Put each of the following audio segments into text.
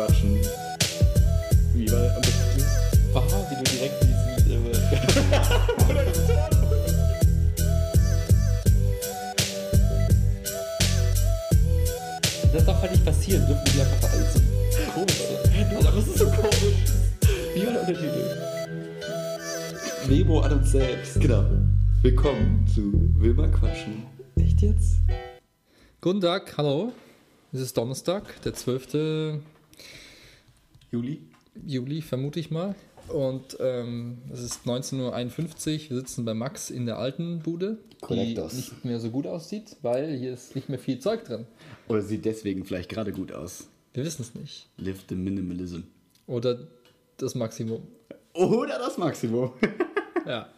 quatschen. Wie war besten? Wow, wie du direkt diesen. Äh, das darf halt nicht passieren, dürfen die einfach alles so komisch. Aber das ist so komisch. Wie war der Untertitel? Memo an uns selbst. Genau. Willkommen zu Wilma Quatschen. Echt jetzt? Guten Tag, hallo. Es ist Donnerstag, der 12. Juli? Juli, vermute ich mal. Und ähm, es ist 19.51 Uhr. Wir sitzen bei Max in der alten Bude, die Korrektos. nicht mehr so gut aussieht, weil hier ist nicht mehr viel Zeug drin. Oder sieht deswegen vielleicht gerade gut aus. Wir wissen es nicht. Live the Minimalism. Oder das Maximum. Oder das Maximum. Ja.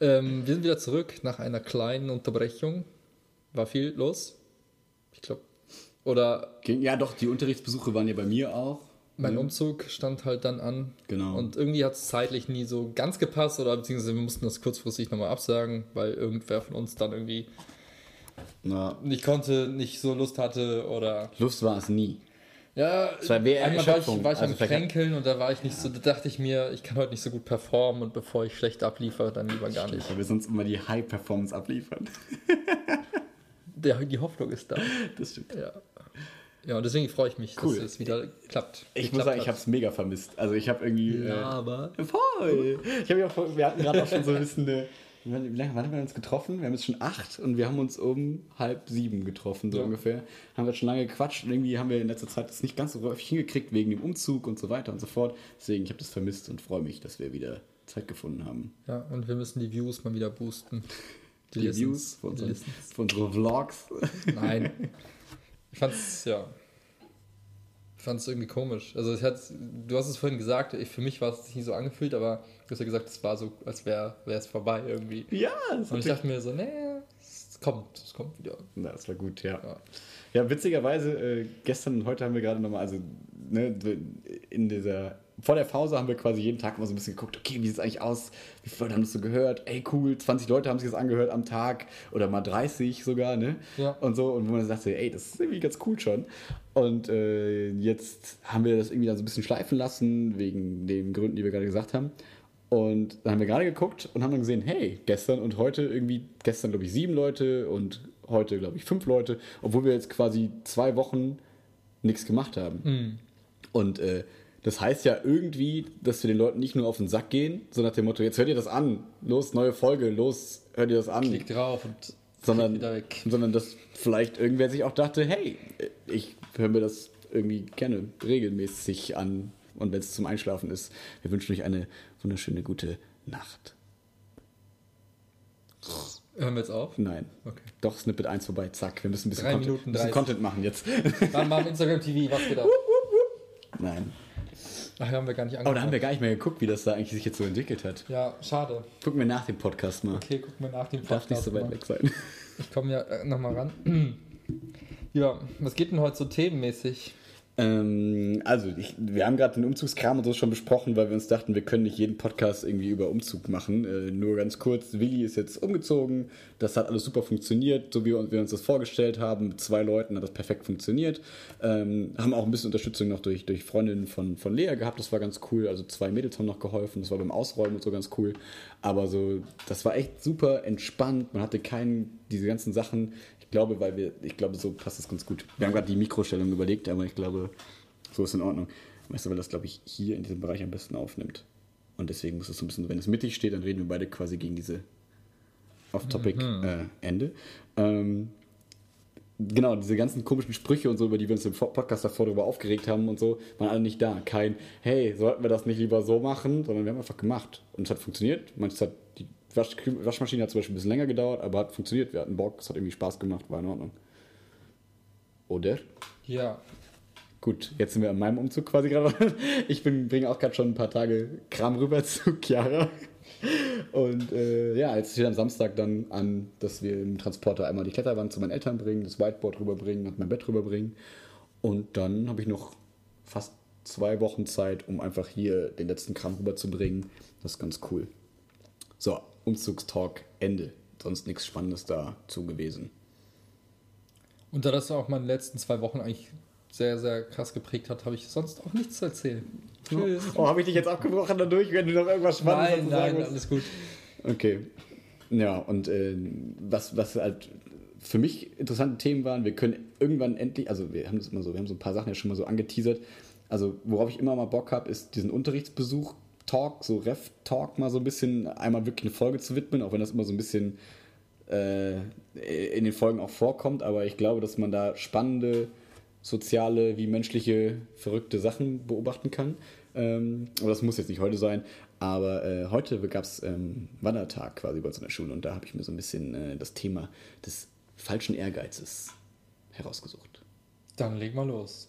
Ähm, wir sind wieder zurück nach einer kleinen Unterbrechung. War viel los. Ich glaube. Oder Ging- ja, doch, die Unterrichtsbesuche waren ja bei mir auch. Mein Ne? Umzug stand halt dann an. Genau. Und irgendwie hat es zeitlich nie so ganz gepasst oder beziehungsweise wir mussten das kurzfristig nochmal absagen, weil irgendwer von uns dann irgendwie Na, nicht konnte, nicht so Lust hatte oder. Lust war es nie. Ja, war mehr einmal war ich, war ich Also am Kränkeln und da war ich nicht so, da dachte ich mir, ich kann heute nicht so gut performen und bevor ich schlecht abliefere, dann lieber gar nicht. Weil wir sonst immer die High-Performance abliefern. Der, die Hoffnung ist da. Das stimmt. Ja. Ja, und deswegen freue ich mich, Cool. dass es wieder klappt. Ich muss sagen, ich habe es mega vermisst. Also ich habe irgendwie... Ja, äh, aber. Voll! Ich habe ja auch, wir hatten gerade auch schon so ein bisschen eine. Wie lange haben wir uns getroffen? Wir haben jetzt schon acht und wir haben uns um halb sieben getroffen, so Ja. ungefähr. Haben wir schon lange gequatscht und irgendwie haben wir in letzter Zeit das nicht ganz so häufig hingekriegt wegen dem Umzug und so weiter und so fort. Deswegen, ich habe das vermisst und freue mich, dass wir wieder Zeit gefunden haben. Ja, und wir müssen die Views mal wieder boosten. Die, Listens. Views für Die unsere, Listens. für unsere Vlogs. Nein. Ich fand's, ja. Ich fand's irgendwie komisch. Also, hat, du hast es vorhin gesagt, ich, für mich war es nicht so angefühlt, aber du hast ja gesagt, es war so, als wäre es vorbei irgendwie. ja, das, Und ich dachte mir so, nee, es kommt, es kommt wieder. Na, das war gut, ja. Ja. Ja, witzigerweise, äh, gestern und heute haben wir gerade nochmal, also ne, in dieser, vor der Pause haben wir quasi jeden Tag mal so ein bisschen geguckt, okay, wie sieht es eigentlich aus? Wie viele Leute haben das so gehört? Ey, cool, 20 Leute haben sich das angehört am Tag oder mal 30 sogar, ne? Ja. Und so, und wo man sagte, ey, das ist irgendwie ganz cool schon. Und äh, jetzt haben wir das irgendwie dann so ein bisschen schleifen lassen, wegen den Gründen, die wir gerade gesagt haben. Und dann haben wir gerade geguckt und haben dann gesehen, hey, gestern und heute irgendwie, gestern glaube ich sieben Leute und heute glaube ich fünf Leute, obwohl wir jetzt quasi zwei Wochen nichts gemacht haben. Und äh, das heißt ja irgendwie, dass wir den Leuten nicht nur auf den Sack gehen, so nach dem Motto, jetzt hört ihr das an, los, neue Folge, los, hört ihr das an Klick drauf und sondern, weg. sondern dass vielleicht irgendwer sich auch dachte, hey, ich höre mir das irgendwie gerne regelmäßig an und wenn es zum Einschlafen ist, wir wünschen euch eine wunderschöne gute Nacht. Hören wir jetzt auf? Nein. Okay. Doch, Snippet 1 vorbei, zack. Wir müssen ein bisschen, Drei Content, Minuten bisschen 30. Content machen jetzt. Dann im Instagram TV, was geht ab? Nein. Ach, haben wir gar nicht Oh, da haben wir gar nicht mehr geguckt, wie das da eigentlich sich jetzt so entwickelt hat. Ja, schade. Gucken wir nach dem Podcast mal. Okay, gucken wir nach dem Darf nicht so weit mal. weg sein. Ich komme ja äh, nochmal ran. ja, was geht denn heute so themenmäßig? Ähm, also, ich, wir haben gerade den Umzugskram und so schon besprochen, weil wir uns dachten, wir können nicht jeden Podcast irgendwie über Umzug machen. Äh, nur ganz kurz, Willi ist jetzt umgezogen. Das hat alles super funktioniert, so wie wir uns das vorgestellt haben. Mit zwei Leuten hat das perfekt funktioniert. Ähm, haben auch ein bisschen Unterstützung noch durch, durch Freundinnen von, von Lea gehabt. Das war ganz cool. Also zwei Mädels haben noch geholfen. Das war beim Ausräumen und so ganz cool. Aber so, das war echt super entspannt. Man hatte keinen, diese ganzen Sachen. Ich glaube, weil wir, ich glaube, so passt es ganz gut. Wir haben gerade die Mikrostellung überlegt, aber ich glaube, so ist in Ordnung. Weißt du, weil das, glaube ich, hier in diesem Bereich am besten aufnimmt. Und deswegen muss es so ein bisschen, wenn es mittig steht, dann reden wir beide quasi gegen diese Off-Topic-Ende. Ähm, genau, diese ganzen komischen Sprüche und so, über die wir uns im Podcast davor darüber aufgeregt haben und so, waren alle nicht da. Kein, hey, sollten wir das nicht lieber so machen, sondern wir haben einfach gemacht. Und es hat funktioniert. Manches hat, die Wasch Waschmaschine hat zum Beispiel ein bisschen länger gedauert, aber hat funktioniert. Wir hatten Bock, es hat irgendwie Spaß gemacht, war in Ordnung. Oder? Ja, Gut, jetzt sind wir an meinem Umzug quasi gerade. Ich bin, bringe auch gerade schon ein paar Tage Kram rüber zu Chiara. Und äh, ja, jetzt steht am Samstag dann an, dass wir im Transporter einmal die Kletterwand zu meinen Eltern bringen, das Whiteboard rüberbringen und mein Bett rüberbringen. Und dann habe ich noch fast zwei Wochen Zeit, um einfach hier den letzten Kram rüberzubringen. Das ist ganz cool. So, Umzugstalk, Ende. Sonst nichts Spannendes dazu gewesen. und da das auch meine letzten zwei Wochen eigentlich sehr, sehr krass geprägt hat, habe ich sonst auch nichts zu erzählen. Tschüss. Oh, habe ich dich jetzt abgebrochen dadurch, wenn du noch irgendwas Spannendes nein, nein, musst? alles gut. Okay. Ja, und äh, was, was halt für mich interessante Themen waren, wir können irgendwann endlich, also wir haben das immer so, wir haben so ein paar Sachen ja schon mal so angeteasert. Also, worauf ich immer mal Bock habe, ist diesen Unterrichtsbesuch, Talk, so Ref-Talk mal so ein bisschen, einmal wirklich eine Folge zu widmen, auch wenn das immer so ein bisschen äh, in den Folgen auch vorkommt, aber ich glaube, dass man da spannende soziale wie menschliche verrückte Sachen beobachten kann. Ähm, aber das muss jetzt nicht heute sein. Aber äh, heute gab es ähm, Wandertag quasi bei uns in der Schule und da habe ich mir so ein bisschen äh, das Thema des falschen Ehrgeizes herausgesucht. Dann leg mal los.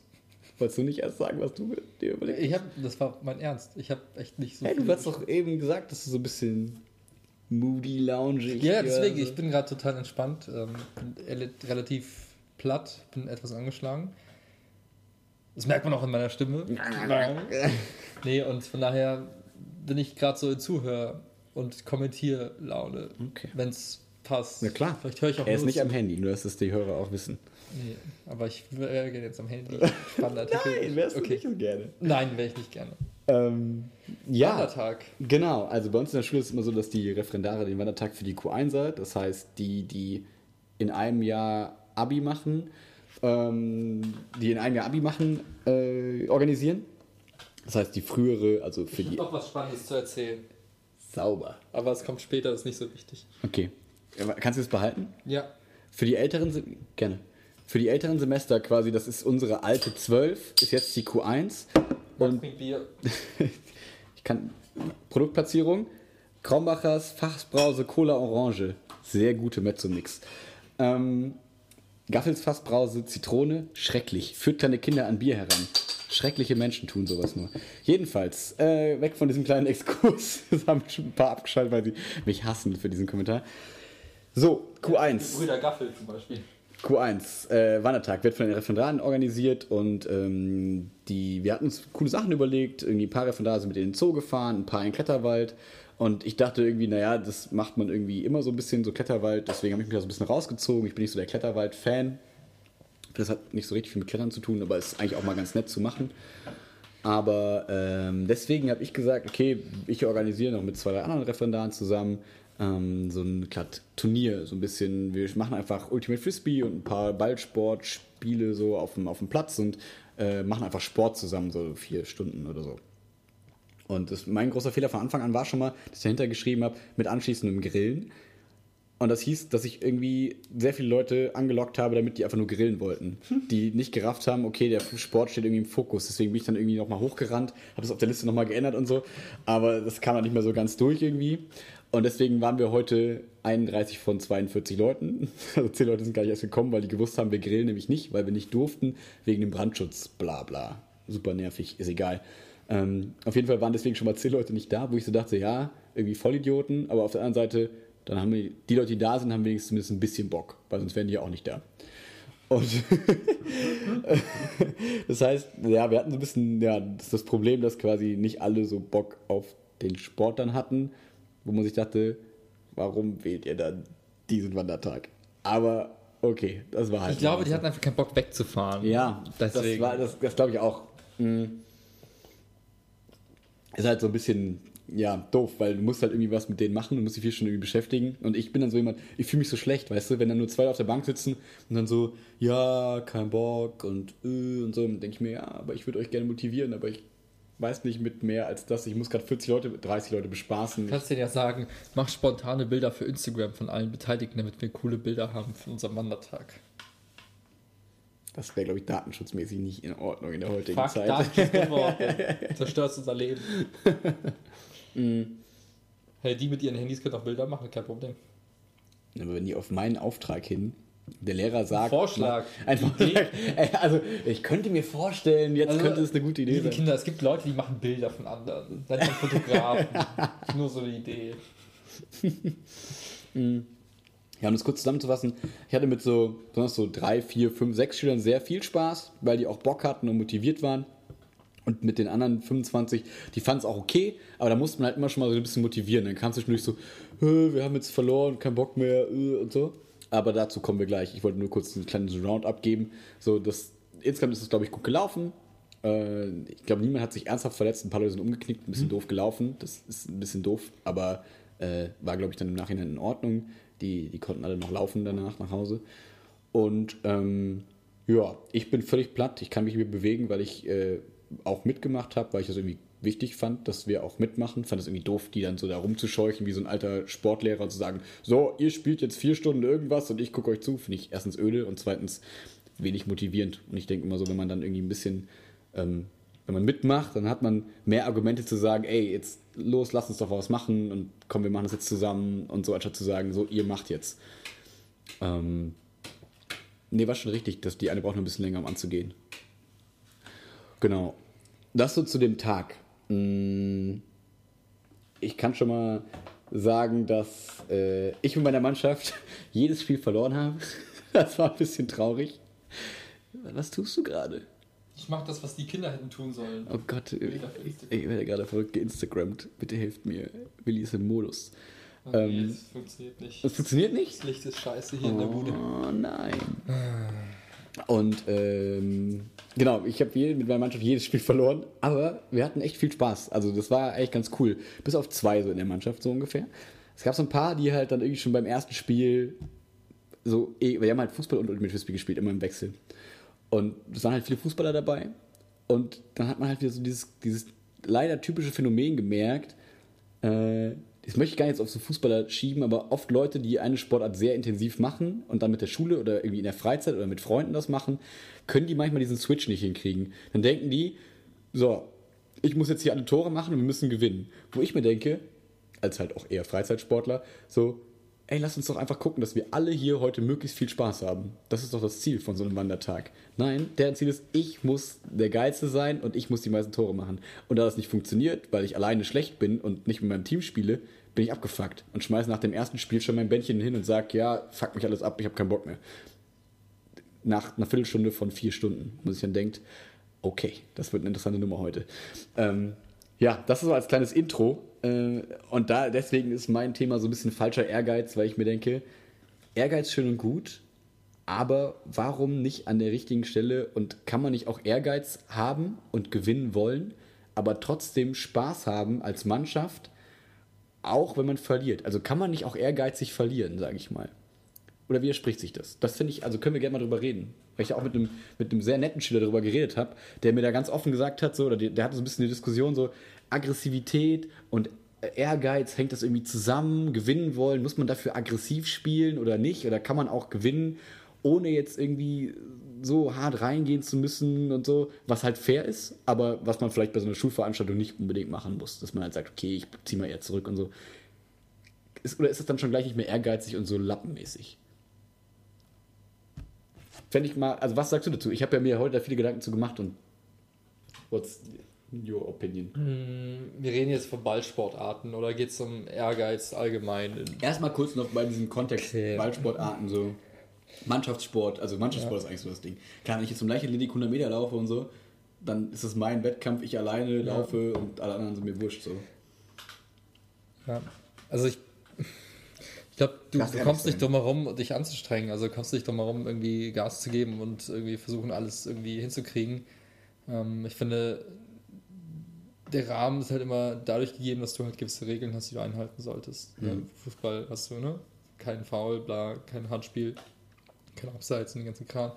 Wolltest du nicht erst sagen, was du dir überlegt hast? Ich hab, das war mein Ernst. Ich habe echt nicht so. Hey, du hast doch eben gesagt, dass du so ein bisschen moody, loungig. Ja, deswegen. Also. Ich bin gerade total entspannt. Ähm, bin relativ platt, bin etwas angeschlagen. Das merkt man auch in meiner Stimme. nee, und von daher bin ich gerade so in Zuhör- und Kommentierlaune. Okay. Wenn es passt. Na klar. Vielleicht höre ich auch Er ist nicht am Handy, nur dass es die Hörer auch wissen. Nee, aber ich wäre gerne jetzt am Handy. Nein, wärst okay. du nicht gerne. Nein, wäre ich nicht gerne. Ähm, ja, Wandertag. Genau, also bei uns in der Schule ist es immer so, dass die Referendare den Wandertag für die Q1 hat. Das heißt, die, die in einem Jahr Abi machen, ähm, die in einem Jahr Abi machen, äh, organisieren. Das heißt, die frühere, also für ich die. noch was Spannendes zu erzählen. Sauber. Aber es kommt später, das ist nicht so wichtig. Okay. Kannst du das behalten? Ja. Für die älteren, gerne. Für die älteren Semester quasi, das ist unsere alte 12, ist jetzt die Q1. Und Bier. ich kann Produktplatzierung. Kraumbachers Fassbrause Cola Orange. Sehr gute Mezzo-Mix. Ähm, Gaffels Fassbrause Zitrone. Schrecklich. Führt deine Kinder an Bier heran. Schreckliche Menschen tun sowas nur. Jedenfalls, äh, weg von diesem kleinen Exkurs. Das haben schon ein paar abgeschaltet, weil sie mich hassen für diesen Kommentar. So, Q1. Brüder Gaffel zum Beispiel. Q1, äh, Wandertag, wird von den Referendaren organisiert und ähm, die, wir hatten uns coole Sachen überlegt. Irgendwie ein paar Referendare sind mit in den Zoo gefahren, ein paar in den Kletterwald. Und ich dachte irgendwie, naja, das macht man irgendwie immer so ein bisschen, so Kletterwald. Deswegen habe ich mich da so ein bisschen rausgezogen. Ich bin nicht so der Kletterwald-Fan. Das hat nicht so richtig viel mit Klettern zu tun, aber ist eigentlich auch mal ganz nett zu machen. Aber ähm, deswegen habe ich gesagt, okay, ich organisiere noch mit zwei, drei anderen Referendaren zusammen ähm, so ein glatt Turnier, so ein bisschen. Wir machen einfach Ultimate Frisbee und ein paar Ballsportspiele so auf dem, auf dem Platz und äh, machen einfach Sport zusammen, so vier Stunden oder so. Und das, mein großer Fehler von Anfang an war schon mal, dass ich dahinter geschrieben habe, mit anschließendem Grillen. Und das hieß, dass ich irgendwie sehr viele Leute angelockt habe, damit die einfach nur grillen wollten. Die nicht gerafft haben, okay, der Sport steht irgendwie im Fokus. Deswegen bin ich dann irgendwie nochmal hochgerannt, habe es auf der Liste nochmal geändert und so. Aber das kam dann nicht mehr so ganz durch irgendwie. Und deswegen waren wir heute 31 von 42 Leuten. Also 10 Leute sind gar nicht erst gekommen, weil die gewusst haben, wir grillen nämlich nicht, weil wir nicht durften, wegen dem Brandschutz, bla bla. Super nervig, ist egal. Ähm, auf jeden Fall waren deswegen schon mal 10 Leute nicht da, wo ich so dachte, ja, irgendwie Vollidioten, aber auf der anderen Seite, dann haben wir, die Leute, die da sind, haben wenigstens zumindest ein bisschen Bock, weil sonst wären die ja auch nicht da. Und das heißt, ja, wir hatten so ein bisschen, ja, das, das Problem, dass quasi nicht alle so Bock auf den Sport dann hatten wo man sich dachte, warum wählt ihr dann diesen Wandertag? Aber okay, das war halt. Ich glaube, die hatten einfach keinen Bock wegzufahren. Ja, Deswegen. das, das, das glaube ich auch. Mhm. Ist halt so ein bisschen ja, doof, weil du musst halt irgendwie was mit denen machen, du musst dich viel schon irgendwie beschäftigen. Und ich bin dann so jemand, ich fühle mich so schlecht, weißt du, wenn dann nur zwei auf der Bank sitzen und dann so, ja, kein Bock und äh, und so, dann denke ich mir, ja, aber ich würde euch gerne motivieren, aber ich weiß nicht mit mehr als das. Ich muss gerade 40 Leute, 30 Leute bespaßen. Du kannst dir ja sagen, mach spontane Bilder für Instagram von allen Beteiligten, damit wir coole Bilder haben für unseren Wandertag. Das wäre, glaube ich, datenschutzmäßig nicht in Ordnung in der heutigen Fuck, Zeit. Datenschutz Zerstört unser Leben. mm. Hey, die mit ihren Handys können auch Bilder machen, kein Problem. Aber wenn die auf meinen Auftrag hin der Lehrer sagt. Vorschlag. Einfach, also, ich könnte mir vorstellen, jetzt also, könnte es eine gute Idee liebe sein. Kinder, es gibt Leute, die machen Bilder von anderen. Seid ein Fotografen. Nur so eine Idee. Mhm. Ja, um das kurz zusammenzufassen, ich hatte mit so, besonders so drei, vier, fünf, sechs Schülern sehr viel Spaß, weil die auch Bock hatten und motiviert waren. Und mit den anderen 25, die fanden es auch okay, aber da musste man halt immer schon mal so ein bisschen motivieren. Dann kam es zwischendurch so, wir haben jetzt verloren, kein Bock mehr und so. Aber dazu kommen wir gleich. Ich wollte nur kurz ein kleines Roundup geben. So, dass insgesamt ist es, glaube ich, gut gelaufen. Äh, ich glaube, niemand hat sich ernsthaft verletzt. Ein paar Leute sind umgeknickt, ein bisschen mhm. doof gelaufen. Das ist ein bisschen doof, aber äh, war, glaube ich, dann im Nachhinein in Ordnung. Die, die konnten alle noch laufen danach nach Hause. Und ähm, ja, ich bin völlig platt. Ich kann mich nicht mehr bewegen, weil ich äh, auch mitgemacht habe, weil ich das irgendwie wichtig fand, dass wir auch mitmachen. Fand es irgendwie doof, die dann so da rumzuscheuchen wie so ein alter Sportlehrer und zu sagen, so, ihr spielt jetzt vier Stunden irgendwas und ich gucke euch zu. Finde ich erstens öde und zweitens wenig motivierend. Und ich denke immer so, wenn man dann irgendwie ein bisschen, ähm, wenn man mitmacht, dann hat man mehr Argumente zu sagen, ey, jetzt los, lass uns doch was machen und komm, wir machen das jetzt zusammen und so, anstatt zu sagen, so, ihr macht jetzt. Ähm, nee, war schon richtig, dass die eine braucht noch ein bisschen länger, um anzugehen. Genau. Das so zu dem Tag. Mm, ich kann schon mal sagen, dass äh, ich mit meiner Mannschaft jedes Spiel verloren habe. Das war ein bisschen traurig. Was tust du gerade? Ich mache das, was die Kinder hätten tun sollen. Oh Gott, ich, ich werde gerade verrückt geinstagrammt. Bitte helft mir. Willi ist im Modus. Okay, ähm, das funktioniert nicht. Das funktioniert nicht? Das Licht ist scheiße hier oh, in der Bude. Oh nein. Und ähm, genau, ich habe mit meiner Mannschaft jedes Spiel verloren, aber wir hatten echt viel Spaß. Also das war eigentlich ganz cool. Bis auf zwei so in der Mannschaft so ungefähr. Es gab so ein paar, die halt dann irgendwie schon beim ersten Spiel so, eh, wir haben halt Fußball und Ultimate Frisbee gespielt, immer im Wechsel. Und es waren halt viele Fußballer dabei. Und dann hat man halt wieder so dieses, dieses leider typische Phänomen gemerkt. Äh, das möchte ich gar nicht auf so Fußballer schieben, aber oft Leute, die eine Sportart sehr intensiv machen und dann mit der Schule oder irgendwie in der Freizeit oder mit Freunden das machen, können die manchmal diesen Switch nicht hinkriegen. Dann denken die, so, ich muss jetzt hier alle Tore machen und wir müssen gewinnen. Wo ich mir denke, als halt auch eher Freizeitsportler, so, ey, lass uns doch einfach gucken, dass wir alle hier heute möglichst viel Spaß haben. Das ist doch das Ziel von so einem Wandertag. Nein, deren Ziel ist, ich muss der Geilste sein und ich muss die meisten Tore machen. Und da das nicht funktioniert, weil ich alleine schlecht bin und nicht mit meinem Team spiele, bin ich abgefuckt und schmeiße nach dem ersten Spiel schon mein Bändchen hin und sage, ja, fuck mich alles ab, ich habe keinen Bock mehr. Nach einer Viertelstunde von vier Stunden, muss ich dann denkt, okay, das wird eine interessante Nummer heute. Ähm, ja, das ist so als kleines Intro. Äh, und da deswegen ist mein Thema so ein bisschen falscher Ehrgeiz, weil ich mir denke, Ehrgeiz schön und gut, aber warum nicht an der richtigen Stelle und kann man nicht auch Ehrgeiz haben und gewinnen wollen, aber trotzdem Spaß haben als Mannschaft, auch wenn man verliert? Also kann man nicht auch ehrgeizig verlieren, sage ich mal. Oder widerspricht sich das? Das finde ich, also können wir gerne mal drüber reden. Weil ich ja auch mit einem, mit einem sehr netten Schüler darüber geredet habe, der mir da ganz offen gesagt hat, so, oder der, der hatte so ein bisschen eine Diskussion, so Aggressivität und Ehrgeiz, hängt das irgendwie zusammen? Gewinnen wollen, muss man dafür aggressiv spielen oder nicht? Oder kann man auch gewinnen, ohne jetzt irgendwie so hart reingehen zu müssen und so, was halt fair ist, aber was man vielleicht bei so einer Schulveranstaltung nicht unbedingt machen muss, dass man halt sagt, okay, ich ziehe mal eher zurück und so. Ist, oder ist das dann schon gleich nicht mehr ehrgeizig und so lappenmäßig? Fände ich mal, also was sagst du dazu? Ich habe ja mir heute da viele Gedanken zu gemacht und what's your opinion? Hm, wir reden jetzt von Ballsportarten oder geht es um Ehrgeiz allgemein? Erstmal kurz noch bei diesem Kontext okay. Ballsportarten so. Mannschaftssport, also Mannschaftssport ja. ist eigentlich so das Ding. Klar, wenn ich jetzt zum Leichtathletik 100 Meter laufe und so, dann ist es mein Wettkampf, ich alleine ja. laufe und alle anderen sind mir wurscht so. Ja, also ich ich glaube, du, du kommst nicht drum herum, dich anzustrengen. Also kommst nicht drum herum, irgendwie Gas zu geben und irgendwie versuchen, alles irgendwie hinzukriegen. Ähm, ich finde, der Rahmen ist halt immer dadurch gegeben, dass du halt gewisse Regeln hast, die du einhalten solltest. Mhm. Ja, Fußball hast du, ne? Kein Foul, bla, kein Handspiel, kein Abseits und den ganzen Kram.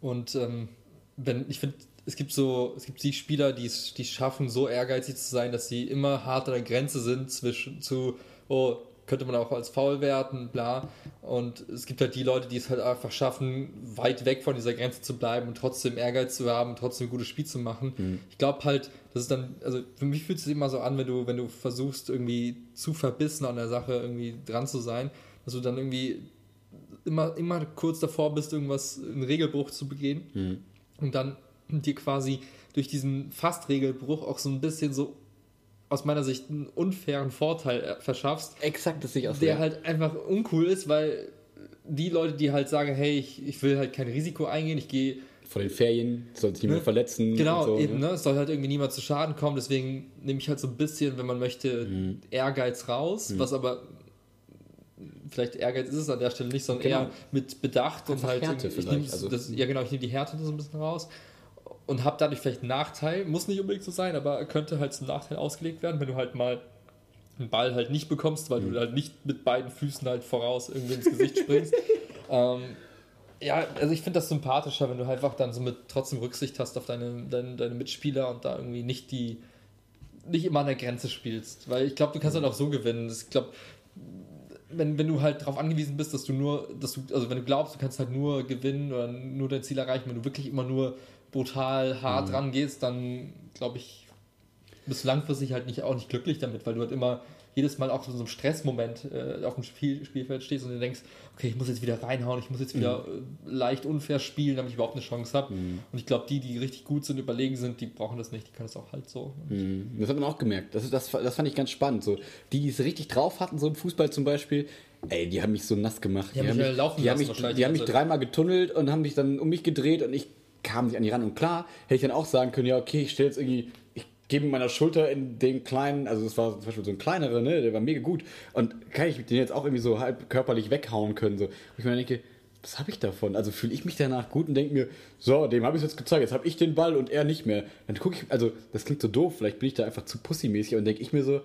Und ähm, wenn, ich finde, es gibt so, es gibt die Spieler, die es schaffen, so ehrgeizig zu sein, dass sie immer hart an der Grenze sind zwischen zu, oh, könnte man auch als faul werten, bla. Und es gibt halt die Leute, die es halt einfach schaffen, weit weg von dieser Grenze zu bleiben und trotzdem Ehrgeiz zu haben, trotzdem ein gutes Spiel zu machen. Mhm. Ich glaube halt, das ist dann, also für mich fühlt es sich immer so an, wenn du, wenn du versuchst, irgendwie zu verbissen an der Sache irgendwie dran zu sein, dass du dann irgendwie immer, immer kurz davor bist, irgendwas, einen Regelbruch zu begehen. Mhm. Und dann dir quasi durch diesen Fast-Regelbruch auch so ein bisschen so aus meiner Sicht einen unfairen Vorteil äh, verschaffst. Exakt, das ich auch Der halt einfach uncool ist, weil die Leute, die halt sagen, hey, ich, ich will halt kein Risiko eingehen, ich gehe von den Ferien, soll sich niemand ne? verletzen. Genau, so, eben, ne? ne? es soll halt irgendwie niemand zu Schaden kommen, deswegen nehme ich halt so ein bisschen, wenn man möchte, mhm. Ehrgeiz raus, mhm. was aber vielleicht Ehrgeiz ist es an der Stelle nicht, sondern Genau. eher mit Bedacht und Einfach halt. Härte ich vielleicht, also- das, ja, genau, ich nehme die Härte so ein bisschen raus und habe dadurch vielleicht einen Nachteil. Muss nicht unbedingt so sein, aber könnte halt zum Nachteil ausgelegt werden, wenn du halt mal einen Ball halt nicht bekommst, weil Mhm. du halt nicht mit beiden Füßen halt voraus irgendwie ins Gesicht springst. ähm, ja, also ich finde das sympathischer, wenn du halt einfach dann so mit trotzdem Rücksicht hast auf deine, deine, deine Mitspieler und da irgendwie nicht die nicht immer an der Grenze spielst. Weil ich glaube, du kannst halt auch so gewinnen. Ich glaube, wenn, wenn du halt darauf angewiesen bist, dass du nur, dass du, also wenn du glaubst, du kannst halt nur gewinnen oder nur dein Ziel erreichen, wenn du wirklich immer nur brutal hart rangehst, dann glaube ich, bist du langfristig halt nicht, auch nicht glücklich damit, weil du halt immer jedes Mal auch so in so einem Stressmoment äh, auf dem Spiel, Spielfeld stehst und du denkst, okay, ich muss jetzt wieder reinhauen, ich muss jetzt wieder äh, leicht unfair spielen, damit ich überhaupt eine Chance habe. Und ich glaube, die, die richtig gut sind, überlegen sind, die brauchen das nicht, die können das auch halt so. Mhm. Das hat man auch gemerkt. Das, das, das fand ich ganz spannend. So, die, die es richtig drauf hatten, so im Fußball zum Beispiel, ey, die haben mich so nass gemacht. Die haben mich die haben mich, die haben die mich dreimal getunnelt und haben mich dann um mich gedreht und ich kam nicht an die ran. Und klar, hätte ich dann auch sagen können, ja, okay, ich stelle jetzt irgendwie, ich gebe meiner Schulter in den kleinen, also das war zum Beispiel so ein kleinerer, ne, der war mega gut. Und kann ich den jetzt auch irgendwie so halb körperlich weghauen können. So. Und ich mir denke, was habe ich davon? Also fühle ich mich danach gut und denke mir, so, dem habe ich jetzt gezeigt, jetzt habe ich den Ball und er nicht mehr. Dann gucke ich, also das klingt so doof, vielleicht bin ich da einfach zu pussymäßig und denke ich mir so,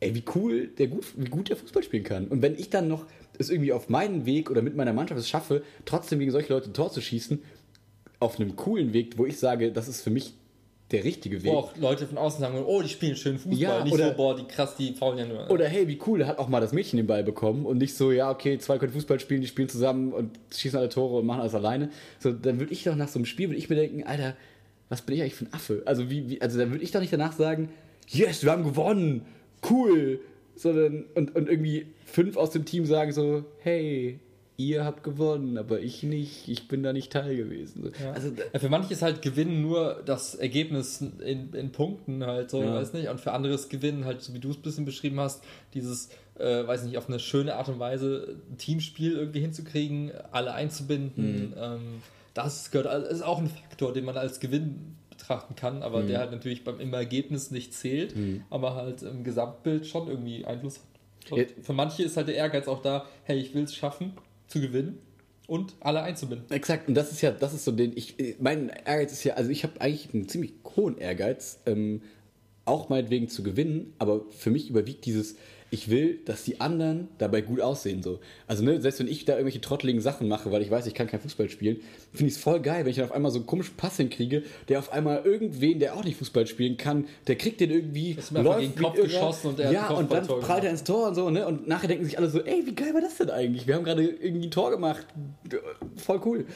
ey, wie cool, der gut, wie gut der Fußball spielen kann. Und wenn ich dann noch es irgendwie auf meinen Weg oder mit meiner Mannschaft es schaffe, trotzdem gegen solche Leute ein Tor zu schießen, auf einem coolen Weg, wo ich sage, das ist für mich der richtige Weg. Wo auch Leute von außen sagen, oh, die spielen schön Fußball. Ja, nicht oder- so, boah, die krass, die faulen ja nur. Oder hey, wie cool, da hat auch mal das Mädchen den Ball bekommen und nicht so, ja, okay, zwei können Fußball spielen, die spielen zusammen und schießen alle Tore und machen alles alleine. So, dann würde ich doch nach so einem Spiel, würde ich mir denken, Alter, was bin ich eigentlich für ein Affe? Also, wie, wie, also dann würde ich doch nicht danach sagen, yes, wir haben gewonnen, cool, sondern und, und irgendwie fünf aus dem Team sagen so, hey, ihr habt gewonnen, aber ich nicht, ich bin da nicht teil gewesen. Ja. Also, für manche ist halt Gewinnen nur das Ergebnis in, in Punkten halt so, Ja. weiß nicht. Und für anderes Gewinnen halt, so wie du es ein bisschen beschrieben hast, dieses, äh, weiß nicht, auf eine schöne Art und Weise Teamspiel irgendwie hinzukriegen, alle einzubinden. Ähm, das gehört, also ist auch ein Faktor, den man als Gewinn betrachten kann, aber der halt natürlich beim im Ergebnis nicht zählt, aber halt im Gesamtbild schon irgendwie Einfluss hat. Und für manche ist halt der Ehrgeiz auch da, hey, ich will es schaffen, zu gewinnen und alle einzubinden. Exakt, und das ist ja, das ist so den, ich, mein Ehrgeiz ist ja, also ich habe eigentlich einen ziemlich hohen Ehrgeiz, ähm, auch meinetwegen zu gewinnen, aber für mich überwiegt dieses, ich will, dass die anderen dabei gut aussehen, so. Also, ne, selbst wenn ich da irgendwelche trotteligen Sachen mache, weil ich weiß, ich kann kein Fußball spielen, finde ich es voll geil, wenn ich dann auf einmal so einen komischen Pass hinkriege, der auf einmal irgendwen, der auch nicht Fußball spielen kann, der kriegt den irgendwie, gegen den Kopf geschossen und der hat ja, und dann prallt er ins Tor und so, ne, und nachher denken sich alle so, ey, wie geil war das denn eigentlich? Wir haben gerade irgendwie ein Tor gemacht, voll cool.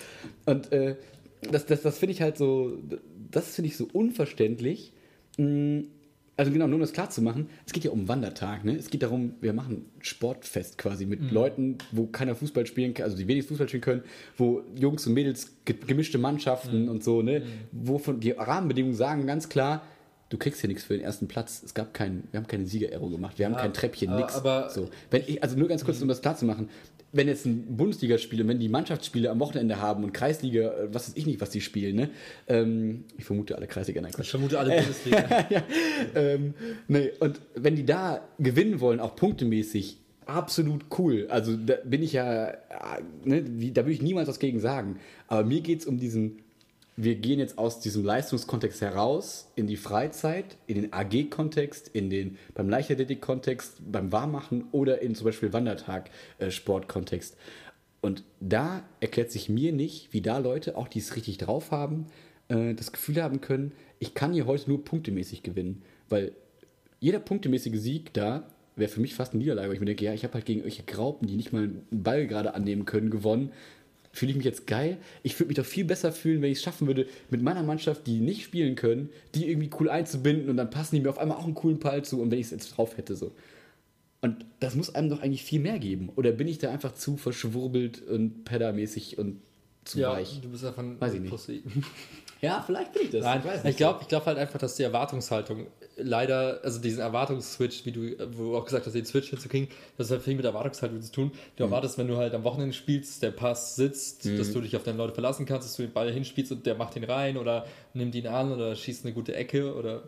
Und äh, das, das, das finde ich halt so, das finde ich so unverständlich. Mm, Also genau, nur um das klar zu machen, es geht ja um Wandertag, ne? Es geht darum, wir machen Sportfest quasi mit Mhm. Leuten, wo keiner Fußball spielen kann, also die wenig Fußball spielen können, wo Jungs und Mädels ge gemischte Mannschaften Mhm. und so, ne? Wovon die Rahmenbedingungen sagen ganz klar, du kriegst hier nichts für den ersten Platz. Es gab keinen, wir haben keine Siegerehrung gemacht, wir haben kein Treppchen, aber- so. Wenn ich, also nur ganz kurz, um das klar zu machen, wenn jetzt ein Bundesligaspiel und wenn die Mannschaftsspiele am Wochenende haben und Kreisliga, äh, was weiß ich nicht, was die spielen, ne? Ähm, ich vermute alle Kreisliga, nein, Quatsch. Ich vermute alle Bundesliga. ja, ähm, nee, und wenn die da gewinnen wollen, auch punktemäßig, absolut cool. Also da bin ich ja, äh, ne, wie, da würde ich niemals was gegen sagen. Aber mir geht es um diesen, wir gehen jetzt aus diesem Leistungskontext heraus in die Freizeit, in den AG-Kontext, in den beim Leichtathletik-Kontext, beim Warmmachen oder in zum Beispiel Wandertag-Sport-Kontext. Und da erklärt sich mir nicht, wie da Leute, auch die es richtig drauf haben, äh, das Gefühl haben können, ich kann hier heute nur punktemäßig gewinnen. Weil jeder punktemäßige Sieg da wäre für mich fast eine Niederlage, weil ich mir denke, ja, ich habe halt gegen irgendwelche Graupen, die nicht mal einen Ball gerade annehmen können, gewonnen. Fühle ich mich jetzt geil? Ich würde mich doch viel besser fühlen, wenn ich es schaffen würde, mit meiner Mannschaft, die nicht spielen können, die irgendwie cool einzubinden und dann passen die mir auf einmal auch einen coolen Ball zu und wenn ich es jetzt drauf hätte, so. Und das muss einem doch eigentlich viel mehr geben. Oder bin ich da einfach zu verschwurbelt und peddermäßig und zu ja, weich? du bist einfach ein Weiß ich nicht. Pussy. Ja, vielleicht bin ich das. Nein, ich weiß ich glaube glaub halt einfach, dass die Erwartungshaltung leider, also diesen Erwartungsswitch, wie du, wo du auch gesagt hast, den Switch hinzukriegen, das hat viel mit Erwartungshaltung zu tun. Du Mhm. erwartest, wenn du halt am Wochenende spielst, der Pass sitzt, dass du dich auf deine Leute verlassen kannst, dass du den Ball hinspielst und der macht ihn rein oder nimmt ihn an oder schießt eine gute Ecke oder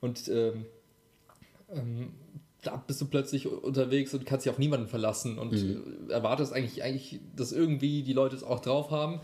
und ähm, ähm, da bist du plötzlich unterwegs und kannst dich auf niemanden verlassen und mhm. erwartest eigentlich, eigentlich, dass irgendwie die Leute es auch drauf haben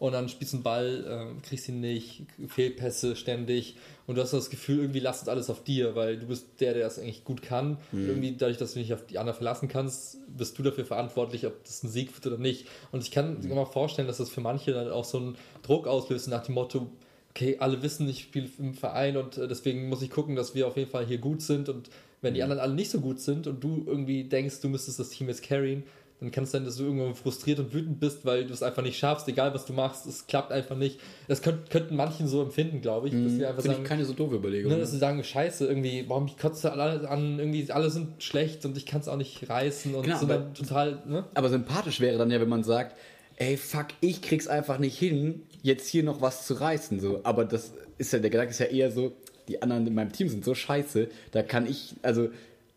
und dann spielst du einen Ball, äh, kriegst ihn nicht, Fehlpässe ständig und du hast das Gefühl, irgendwie lasst alles auf dir, weil du bist der, der das eigentlich gut kann. Mhm. Irgendwie dadurch, dass du dich auf die anderen verlassen kannst, bist du dafür verantwortlich, ob das ein Sieg wird oder nicht. Und ich kann mhm. mir mal vorstellen, dass das für manche dann auch so einen Druck auslöst nach dem Motto, okay, alle wissen, ich spiele im Verein und äh, deswegen muss ich gucken, dass wir auf jeden Fall hier gut sind und wenn die mhm. anderen alle nicht so gut sind und du irgendwie denkst, du müsstest das Team jetzt carryen, dann kann es sein, dass du irgendwann frustriert und wütend bist, weil du es einfach nicht schaffst, egal was du machst, es klappt einfach nicht. Das könnt, könnten manchen so empfinden, glaube ich. Dass sie einfach sagen, ich keine so doofe Überlegung. Ne, dass sie sagen, scheiße, irgendwie, warum ich kotze alle an, irgendwie alle sind schlecht und ich kann es auch nicht reißen und genau, sind dann total. Ne? Aber sympathisch wäre dann ja, wenn man sagt, ey, fuck, ich krieg's einfach nicht hin, jetzt hier noch was zu reißen. So. Aber das ist ja, der Gedanke ist ja eher so, die anderen in meinem Team sind so scheiße, da kann ich, also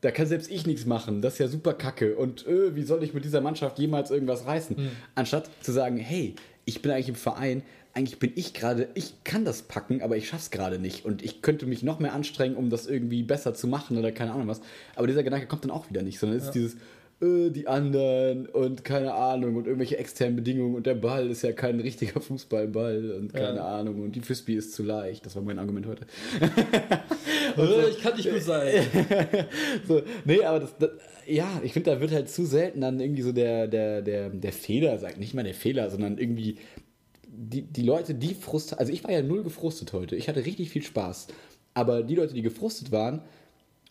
da kann selbst ich nichts machen. Das ist ja super kacke. Und öh, wie soll ich mit dieser Mannschaft jemals irgendwas reißen? Mhm. Anstatt zu sagen, hey, ich bin eigentlich im Verein, eigentlich bin ich gerade, ich kann das packen, aber ich schaff's gerade nicht. Und ich könnte mich noch mehr anstrengen, um das irgendwie besser zu machen oder keine Ahnung was. Aber dieser Gedanke kommt dann auch wieder nicht, sondern es ja. ist dieses, äh, die anderen und keine Ahnung und irgendwelche externen Bedingungen und der Ball ist ja kein richtiger Fußballball und keine ja. Ahnung und die Frisbee ist zu leicht. Das war mein Argument heute. so, ich kann nicht gut sein. so, nee, aber das, das ja, ich finde, da wird halt zu selten dann irgendwie so der, der, der, der Fehler, sagt nicht mal der Fehler, sondern irgendwie die, die Leute, die frust, also ich war ja null gefrustet heute. Ich hatte richtig viel Spaß. Aber die Leute, die gefrustet waren,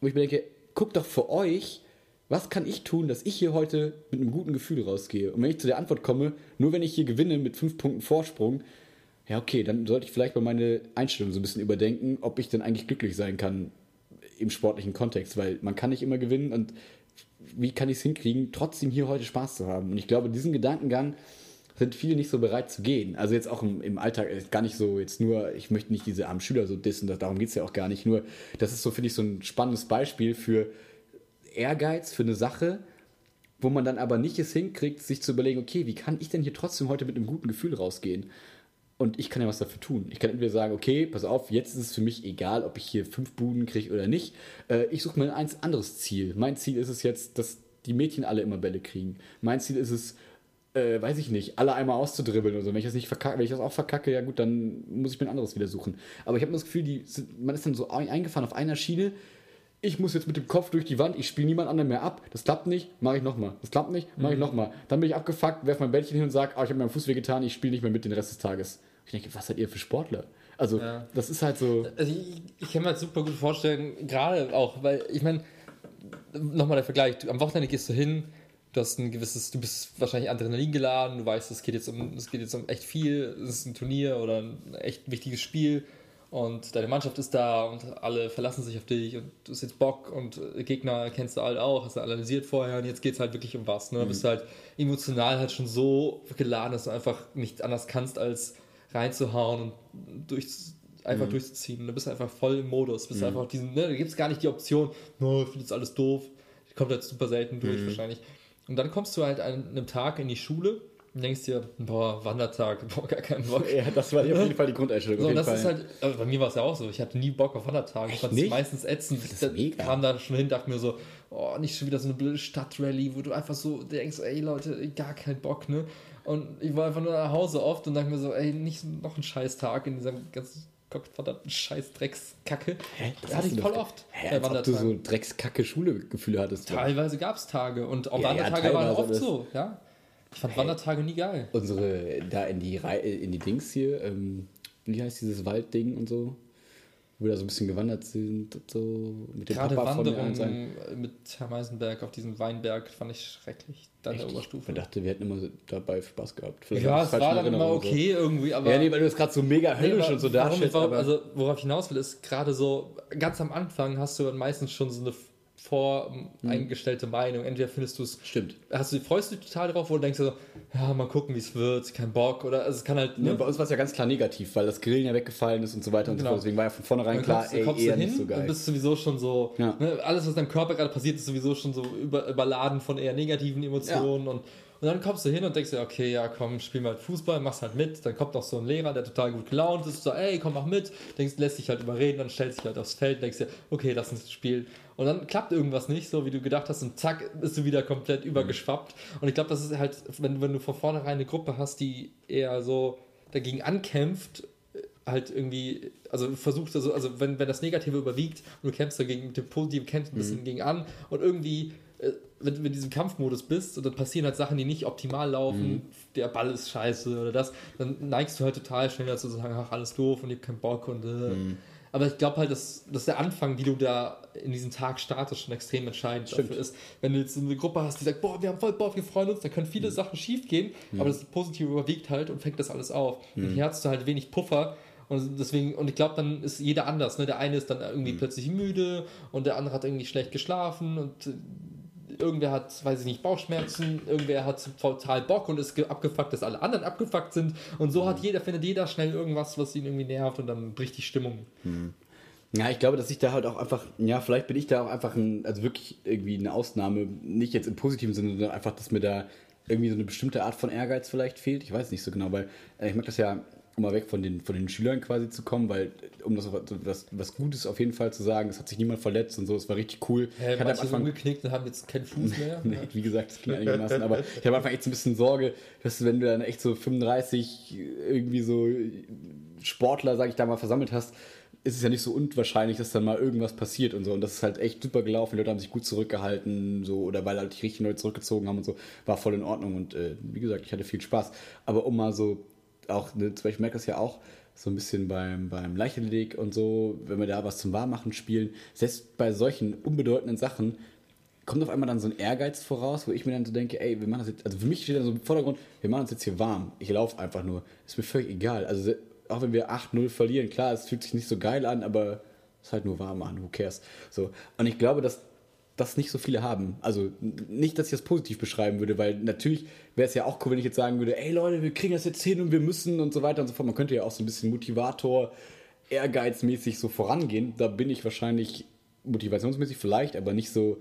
wo ich mir denke, guckt doch für euch, was kann ich tun, dass ich hier heute mit einem guten Gefühl rausgehe? Und wenn ich zu der Antwort komme, nur wenn ich hier gewinne mit fünf Punkten Vorsprung, ja, okay, dann sollte ich vielleicht mal meine Einstellung so ein bisschen überdenken, ob ich denn eigentlich glücklich sein kann im sportlichen Kontext, weil man kann nicht immer gewinnen und wie kann ich es hinkriegen, trotzdem hier heute Spaß zu haben? Und ich glaube, diesen Gedankengang sind viele nicht so bereit zu gehen. Also jetzt auch im, im Alltag gar nicht so, jetzt nur, ich möchte nicht diese armen Schüler so dissen, darum geht es ja auch gar nicht. Nur, das ist so, finde ich, so ein spannendes Beispiel für, Ehrgeiz für eine Sache, wo man dann aber nicht es hinkriegt, sich zu überlegen, okay, wie kann ich denn hier trotzdem heute mit einem guten Gefühl rausgehen? Und ich kann ja was dafür tun. Ich kann entweder sagen, okay, pass auf, jetzt ist es für mich egal, ob ich hier fünf Buden kriege oder nicht. Äh, ich suche mir ein anderes Ziel. Mein Ziel ist es jetzt, dass die Mädchen alle immer Bälle kriegen. Mein Ziel ist es, äh, weiß ich nicht, alle einmal auszudribbeln oder so. Wenn ich das nicht verkacke, wenn ich das auch verkacke, ja gut, dann muss ich mir ein anderes wieder suchen. Aber ich habe das Gefühl, die man ist dann so eingefahren auf einer Schiene, ich muss jetzt mit dem Kopf durch die Wand, ich spiele niemand anderen mehr ab. Das klappt nicht, mache ich nochmal. Das klappt nicht, mache ich mhm. nochmal. Dann bin ich abgefuckt, werfe mein Bällchen hin und sage, oh, ich habe meinen Fuß wehgetan, ich spiele nicht mehr mit den Rest des Tages. Ich denke, was seid ihr für Sportler? Also, ja. das ist halt so. Also ich, ich, kann mir halt super gut vorstellen, gerade auch, weil ich meine, nochmal der Vergleich, du, am Wochenende gehst du hin, du hast ein gewisses, du bist wahrscheinlich Adrenalin geladen, du weißt, es geht jetzt um, es geht jetzt um echt viel, es ist ein Turnier oder ein echt wichtiges Spiel und deine Mannschaft ist da und alle verlassen sich auf dich und du hast jetzt Bock und Gegner kennst du alle auch, hast du analysiert vorher und jetzt geht es halt wirklich um was. Ne? Du mhm. bist halt emotional halt schon so geladen, dass du einfach nicht anders kannst, als reinzuhauen und durch, einfach mhm. durchzuziehen. Und du bist einfach voll im Modus. Bist mhm. einfach diesen, ne, da gibt es gar nicht die Option, no, ich finde das alles doof. Kommt halt super selten durch mhm. wahrscheinlich. Und dann kommst du halt an einem Tag in die Schule und denkst dir, boah, Wandertag, boah, gar keinen Bock. Ja, das war auf jeden Fall die Grundeinstellung. So, das Fall. ist halt, also bei mir war es ja auch so, ich hatte nie Bock auf Wandertage. Ich fand es meistens ätzend. Ich kam da schon hin, dachte mir so, oh, nicht schon wieder so eine blöde Stadtrally, wo du einfach so denkst, ey Leute, gar keinen Bock, ne? Und ich war einfach nur nach Hause oft und dachte mir so, ey, nicht noch ein scheiß Tag in dieser ganzen verdammten scheiß Dreckskacke. Hä? Das, das hatte ich voll oft. Hä, als ob du so Dreckskacke Schule-Gefühle hattest. Teilweise gab es Tage und auch ja, Wandertage ja, waren oft so, ja. Ich fand hey, Wandertage nie geil. Unsere, da in die, Re in die Dings hier, ähm, wie heißt dieses Waldding und so? Wo wir da so ein bisschen gewandert sind und so. Mit dem Gerade Papa Wanderung mit Herr Meisenberg auf diesem Weinberg fand ich schrecklich. Dann der Oberstufe. Ich dachte, wir hätten immer dabei Spaß gehabt. Vielleicht ja, es war dann immer okay so. irgendwie, aber. Ja, nee, weil du das gerade so mega höllisch nee, und so darstellst. Also, worauf ich hinaus will, ist gerade so, ganz am Anfang hast du meistens schon so eine voreingestellte mhm. Meinung. Entweder findest du es. Stimmt. Hast du, freust du dich total drauf oder denkst du so, ja, mal gucken, wie es wird, kein Bock oder also es kann halt. Ne? Ja, bei uns war es ja ganz klar negativ, weil das Grillen ja weggefallen ist und so weiter und genau. so fort. Deswegen war ja von vornherein dann klar, kommst, ey, kommst eher nicht so geil. Und bist sowieso schon so, ja. ne, alles, was deinem Körper gerade passiert, ist sowieso schon so über, überladen von eher negativen Emotionen ja. und Und dann kommst du hin und denkst dir, okay, ja komm, spiel mal Fußball, machst halt mit. Dann kommt noch so ein Lehrer, der total gut gelaunt ist, so, ey, komm, mach mit. Denkst, lässt dich halt überreden, dann stellst dich halt aufs Feld, denkst dir, okay, lass uns spielen. Und dann klappt irgendwas nicht, so wie du gedacht hast, und zack, bist du wieder komplett übergeschwappt. Und ich glaube, das ist halt, wenn, wenn du von vornherein eine Gruppe hast, die eher so dagegen ankämpft, halt irgendwie, also versucht, also, also wenn, wenn das Negative überwiegt und du kämpfst dagegen mit dem Positiven, kämpfst ein bisschen mhm. gegen an und irgendwie äh, wenn du in diesem Kampfmodus bist und dann passieren halt Sachen, die nicht optimal laufen, mhm. der Ball ist scheiße oder das, dann neigst du halt total schnell dazu zu sagen, ach, alles doof und ich hab keinen Bock und äh. mhm. Aber ich glaube halt, dass, dass der Anfang, wie du da in diesen Tag startest, schon extrem entscheidend Stimmt. dafür ist. Wenn du jetzt eine Gruppe hast, die sagt, boah, wir haben voll Bock, wir freuen uns, dann können viele mhm. Sachen schief gehen, mhm. aber das Positive überwiegt halt und fängt das alles auf. Mhm. Und hier hast du halt wenig Puffer und deswegen, und ich glaube, dann ist jeder anders. Ne? Der eine ist dann irgendwie mhm. plötzlich müde und der andere hat irgendwie schlecht geschlafen und äh, irgendwer hat, weiß ich nicht, Bauchschmerzen, irgendwer hat total Bock und ist abgefuckt, dass alle anderen abgefuckt sind. Und so hat mhm. jeder, findet jeder schnell irgendwas, was ihn irgendwie nervt und dann bricht die Stimmung. Mhm. Ja, ich glaube, dass ich da halt auch einfach, ja, vielleicht bin ich da auch einfach ein, also wirklich irgendwie eine Ausnahme, nicht jetzt im positiven Sinne, sondern einfach, dass mir da irgendwie so eine bestimmte Art von Ehrgeiz vielleicht fehlt. Ich weiß nicht so genau, weil äh, ich mag das ja um mal weg von den, von den Schülern quasi zu kommen, weil, um das was, was Gutes auf jeden Fall zu sagen, es hat sich niemand verletzt und so, es war richtig cool. Hä, ich hatte manche Anfang, umgeknickt und haben jetzt keinen Fuß mehr. nee, wie gesagt, das ging einigermaßen, aber ich habe einfach echt so ein bisschen Sorge, dass wenn du dann echt so 35 irgendwie so Sportler, sag ich da mal, versammelt hast, ist es ja nicht so unwahrscheinlich, dass dann mal irgendwas passiert und so. Und das ist halt echt super gelaufen. Die Leute haben sich gut zurückgehalten, so, oder weil halt die richtigen Leute zurückgezogen haben und so. War voll in Ordnung. Und äh, wie gesagt, ich hatte viel Spaß. Aber um mal so auch, ne, zum Beispiel merke das ja auch so ein bisschen beim, beim Leichenleg und so, wenn wir da was zum Warmmachen spielen, selbst bei solchen unbedeutenden Sachen kommt auf einmal dann so ein Ehrgeiz voraus, wo ich mir dann so denke, ey, wir machen das jetzt, also für mich steht dann so im Vordergrund, wir machen uns jetzt hier warm, ich laufe einfach nur, ist mir völlig egal, also auch wenn wir 8-0 verlieren, klar, es fühlt sich nicht so geil an, aber es ist halt nur warm machen, who cares, so, und ich glaube, dass das nicht so viele haben. Also nicht, dass ich das positiv beschreiben würde, weil natürlich wäre es ja auch cool, wenn ich jetzt sagen würde, ey Leute, wir kriegen das jetzt hin und wir müssen und so weiter und so fort. Man könnte ja auch so ein bisschen Motivator, ehrgeizmäßig so vorangehen. Da bin ich wahrscheinlich motivationsmäßig vielleicht, aber nicht so,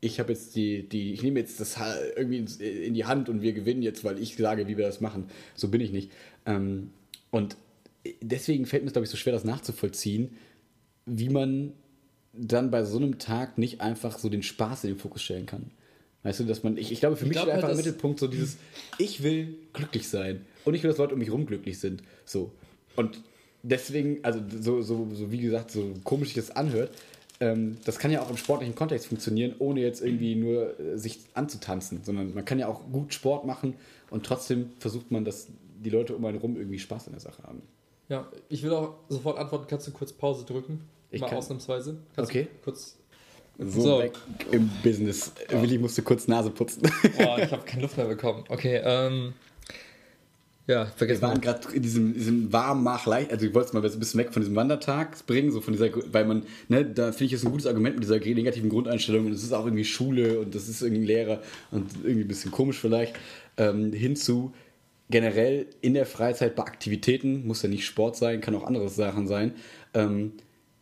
ich habe jetzt die, die, ich nehme jetzt das irgendwie in die Hand und wir gewinnen jetzt, weil ich sage, wie wir das machen. So bin ich nicht. Ähm, und deswegen fällt mir es, glaube ich, so schwer, das nachzuvollziehen, wie man dann bei so einem Tag nicht einfach so den Spaß in den Fokus stellen kann. Weißt du, dass man, ich, ich glaube, für ich mich steht einfach halt, im Mittelpunkt so dieses, ich will glücklich sein und ich will, dass Leute um mich herum glücklich sind. So. Und deswegen, also so, so, so wie gesagt, so komisch sich das anhört, ähm, das kann ja auch im sportlichen Kontext funktionieren, ohne jetzt irgendwie nur äh, sich anzutanzen, sondern man kann ja auch gut Sport machen und trotzdem versucht man, dass die Leute um einen herum irgendwie Spaß in der Sache haben. Ja, ich will auch sofort antworten. Kannst du kurz Pause drücken? Ich Mal kann. ausnahmsweise. Kannst okay. kurz. So, so, weg im Business. Ja. Willi musste kurz Nase putzen. Boah, ich habe keine Luft mehr bekommen. Okay, ähm. Ja, vergessen. Wir waren gerade in diesem, diesem warmen Mach leicht, also ich wollte es mal ein bisschen weg von diesem Wandertag bringen, so von dieser, weil man, ne, da finde ich es ein gutes Argument mit dieser negativen Grundeinstellung und es ist auch irgendwie Schule und das ist irgendwie Lehrer und irgendwie ein bisschen komisch vielleicht, ähm, hinzu generell in der Freizeit bei Aktivitäten, muss ja nicht Sport sein, kann auch andere Sachen sein, ähm,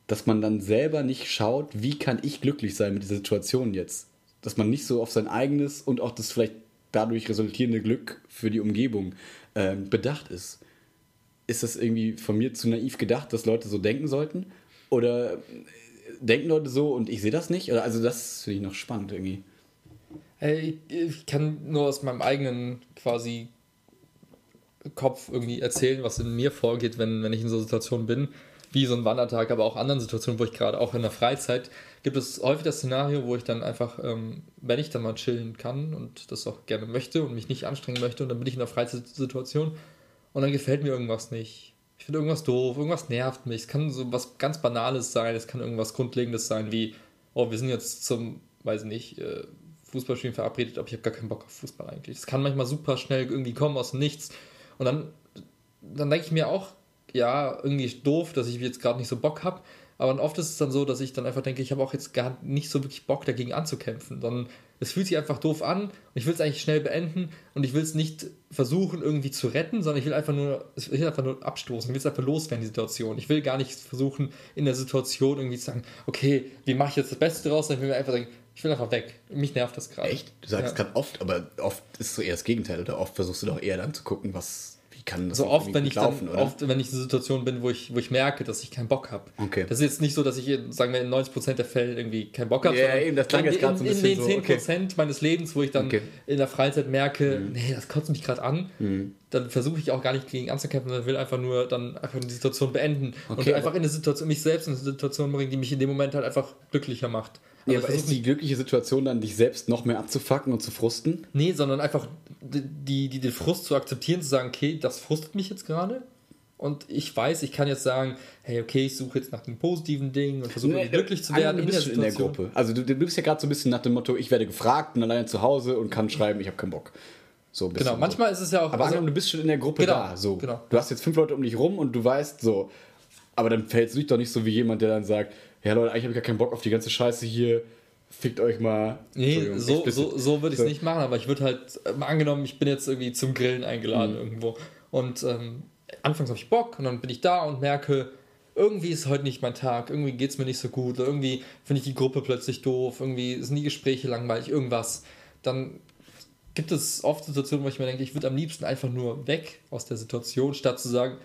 dass man dann selber nicht schaut, wie kann ich glücklich sein mit dieser Situation jetzt. Dass man nicht so auf sein eigenes und auch das vielleicht dadurch resultierende Glück für die Umgebung äh, bedacht ist. Ist das irgendwie von mir zu naiv gedacht, dass Leute so denken sollten? Oder denken Leute so und ich sehe das nicht? Also das finde ich noch spannend irgendwie. Ich kann nur aus meinem eigenen quasi Kopf irgendwie erzählen, was in mir vorgeht, wenn, wenn ich in so Situationen bin wie so ein Wandertag, aber auch anderen Situationen, wo ich gerade auch in der Freizeit, gibt es häufig das Szenario, wo ich dann einfach, ähm, wenn ich dann mal chillen kann und das auch gerne möchte und mich nicht anstrengen möchte und dann bin ich in der Freizeit-Situation und dann gefällt mir irgendwas nicht. Ich finde irgendwas doof, irgendwas nervt mich. Es kann so was ganz Banales sein, es kann irgendwas Grundlegendes sein, wie, oh, wir sind jetzt zum, weiß nicht, äh, Fußballspielen verabredet, aber ich habe gar keinen Bock auf Fußball eigentlich. Es kann manchmal super schnell irgendwie kommen aus dem Nichts und dann, dann denke ich mir auch, ja, irgendwie doof, dass ich jetzt gerade nicht so Bock habe. Aber oft ist es dann so, dass ich dann einfach denke, ich habe auch jetzt gar nicht so wirklich Bock dagegen anzukämpfen, sondern es fühlt sich einfach doof an und ich will es eigentlich schnell beenden und ich will es nicht versuchen irgendwie zu retten, sondern ich will einfach nur, ich will einfach nur abstoßen, ich will es einfach loswerden, die Situation. Ich will gar nicht versuchen, in der Situation irgendwie zu sagen, okay, wie mache ich jetzt das Beste draus, sondern ich will mir einfach sagen, Ich will einfach weg. Mich nervt das gerade. Echt? Du sagst Ja. gerade oft, aber oft ist so eher das Gegenteil. Oder oft versuchst du doch eher dann zu gucken, was, wie kann das So oft, wenn ich dann, laufen, oder? oft, wenn ich in einer Situation bin, wo ich, wo ich merke, dass ich keinen Bock habe. Okay. Das ist jetzt nicht so, dass ich, in, sagen wir, in 90% der Fälle irgendwie keinen Bock habe. Ja, eben, das klang in, jetzt gerade so ein in, in bisschen den so, 10% meines Lebens, wo ich dann Okay. Mhm. in der Freizeit merke, nee, das kotzt mich gerade an, dann versuche ich auch gar nicht gegen anzukämpfen, sondern will einfach nur dann einfach die Situation beenden und Okay, einfach aber- in eine Situation, mich selbst in eine Situation bringen, die mich in dem Moment halt einfach glücklicher macht. Ja, ich aber ist die glückliche Situation dann, dich selbst noch mehr abzufacken und zu frusten? Nee, sondern einfach die, die, den Frust zu akzeptieren, zu sagen, okay, das frustet mich jetzt gerade. Und ich weiß, ich kann jetzt sagen, hey, okay, ich suche jetzt nach dem positiven Ding und versuche irgendwie glücklich zu werden du in bist der schon in der. Gruppe. Also du, du bist ja gerade so ein bisschen nach dem Motto, ich werde gefragt und alleine zu Hause und kann schreiben, ich habe keinen Bock. So ein bisschen Genau, manchmal ist es ja auch. Aber also, du bist schon in der Gruppe Genau, da. So. genau. Du hast jetzt fünf Leute um dich rum und du weißt so. Aber dann fällt es dich doch nicht so wie jemand, der dann sagt, ja Leute, eigentlich habe ich gar keinen Bock auf die ganze Scheiße hier. Fickt euch mal. nee, so, so, so würde ich es So. nicht machen, aber ich würde halt, ähm, angenommen, ich bin jetzt irgendwie zum Grillen eingeladen Mhm. irgendwo. Und ähm, anfangs habe ich Bock und dann bin ich da und merke, irgendwie ist heute nicht mein Tag, irgendwie geht es mir nicht so gut, oder irgendwie finde ich die Gruppe plötzlich doof, irgendwie sind die Gespräche langweilig, irgendwas. Dann gibt es oft Situationen, wo ich mir denke, ich würde am liebsten einfach nur weg aus der Situation, statt zu sagen,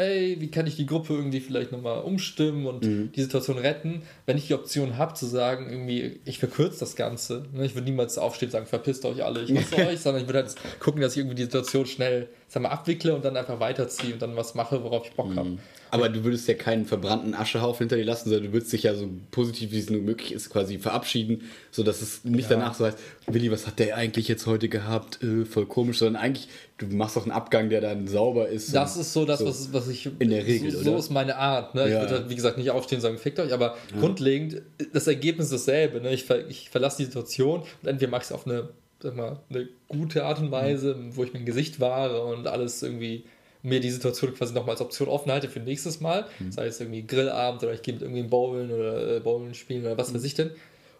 hey, wie kann ich die Gruppe irgendwie vielleicht nochmal umstimmen und Mhm. die Situation retten, wenn ich die Option habe zu sagen, irgendwie, ich verkürze das Ganze. Ne, Ich würde niemals aufstehen und sagen, verpisst euch alle, ich hasse euch, sondern ich würde halt gucken, dass ich irgendwie die Situation schnell sag mal, abwickle und dann einfach weiterziehe und dann was mache, worauf ich Bock habe. Aber du würdest ja keinen verbrannten Aschehaufen hinter dir lassen, sondern du würdest dich ja so positiv, wie es nur möglich ist, quasi verabschieden, sodass es nicht Ja. danach so heißt, Willi, was hat der eigentlich jetzt heute gehabt? Äh, voll komisch, sondern eigentlich, du machst auch einen Abgang, der dann sauber ist. Das ist so das, so. Was, was ich. In der Regel, so, so oder? ist meine Art. Ne? Ich Ja. würde halt, wie gesagt, nicht aufstehen und sagen, fickt euch, aber grundlegend, das Ergebnis ist dasselbe. Ne? Ich, ver, ich verlasse die Situation und entweder mache ich es auf eine, sag mal, eine gute Art und Weise, wo ich mein Gesicht wahre und alles irgendwie mir die Situation quasi nochmal als Option offen halte für nächstes Mal. Sei es irgendwie Grillabend oder ich gehe mit irgendwie Bowlen oder äh, Bowlen spielen oder was weiß ich denn.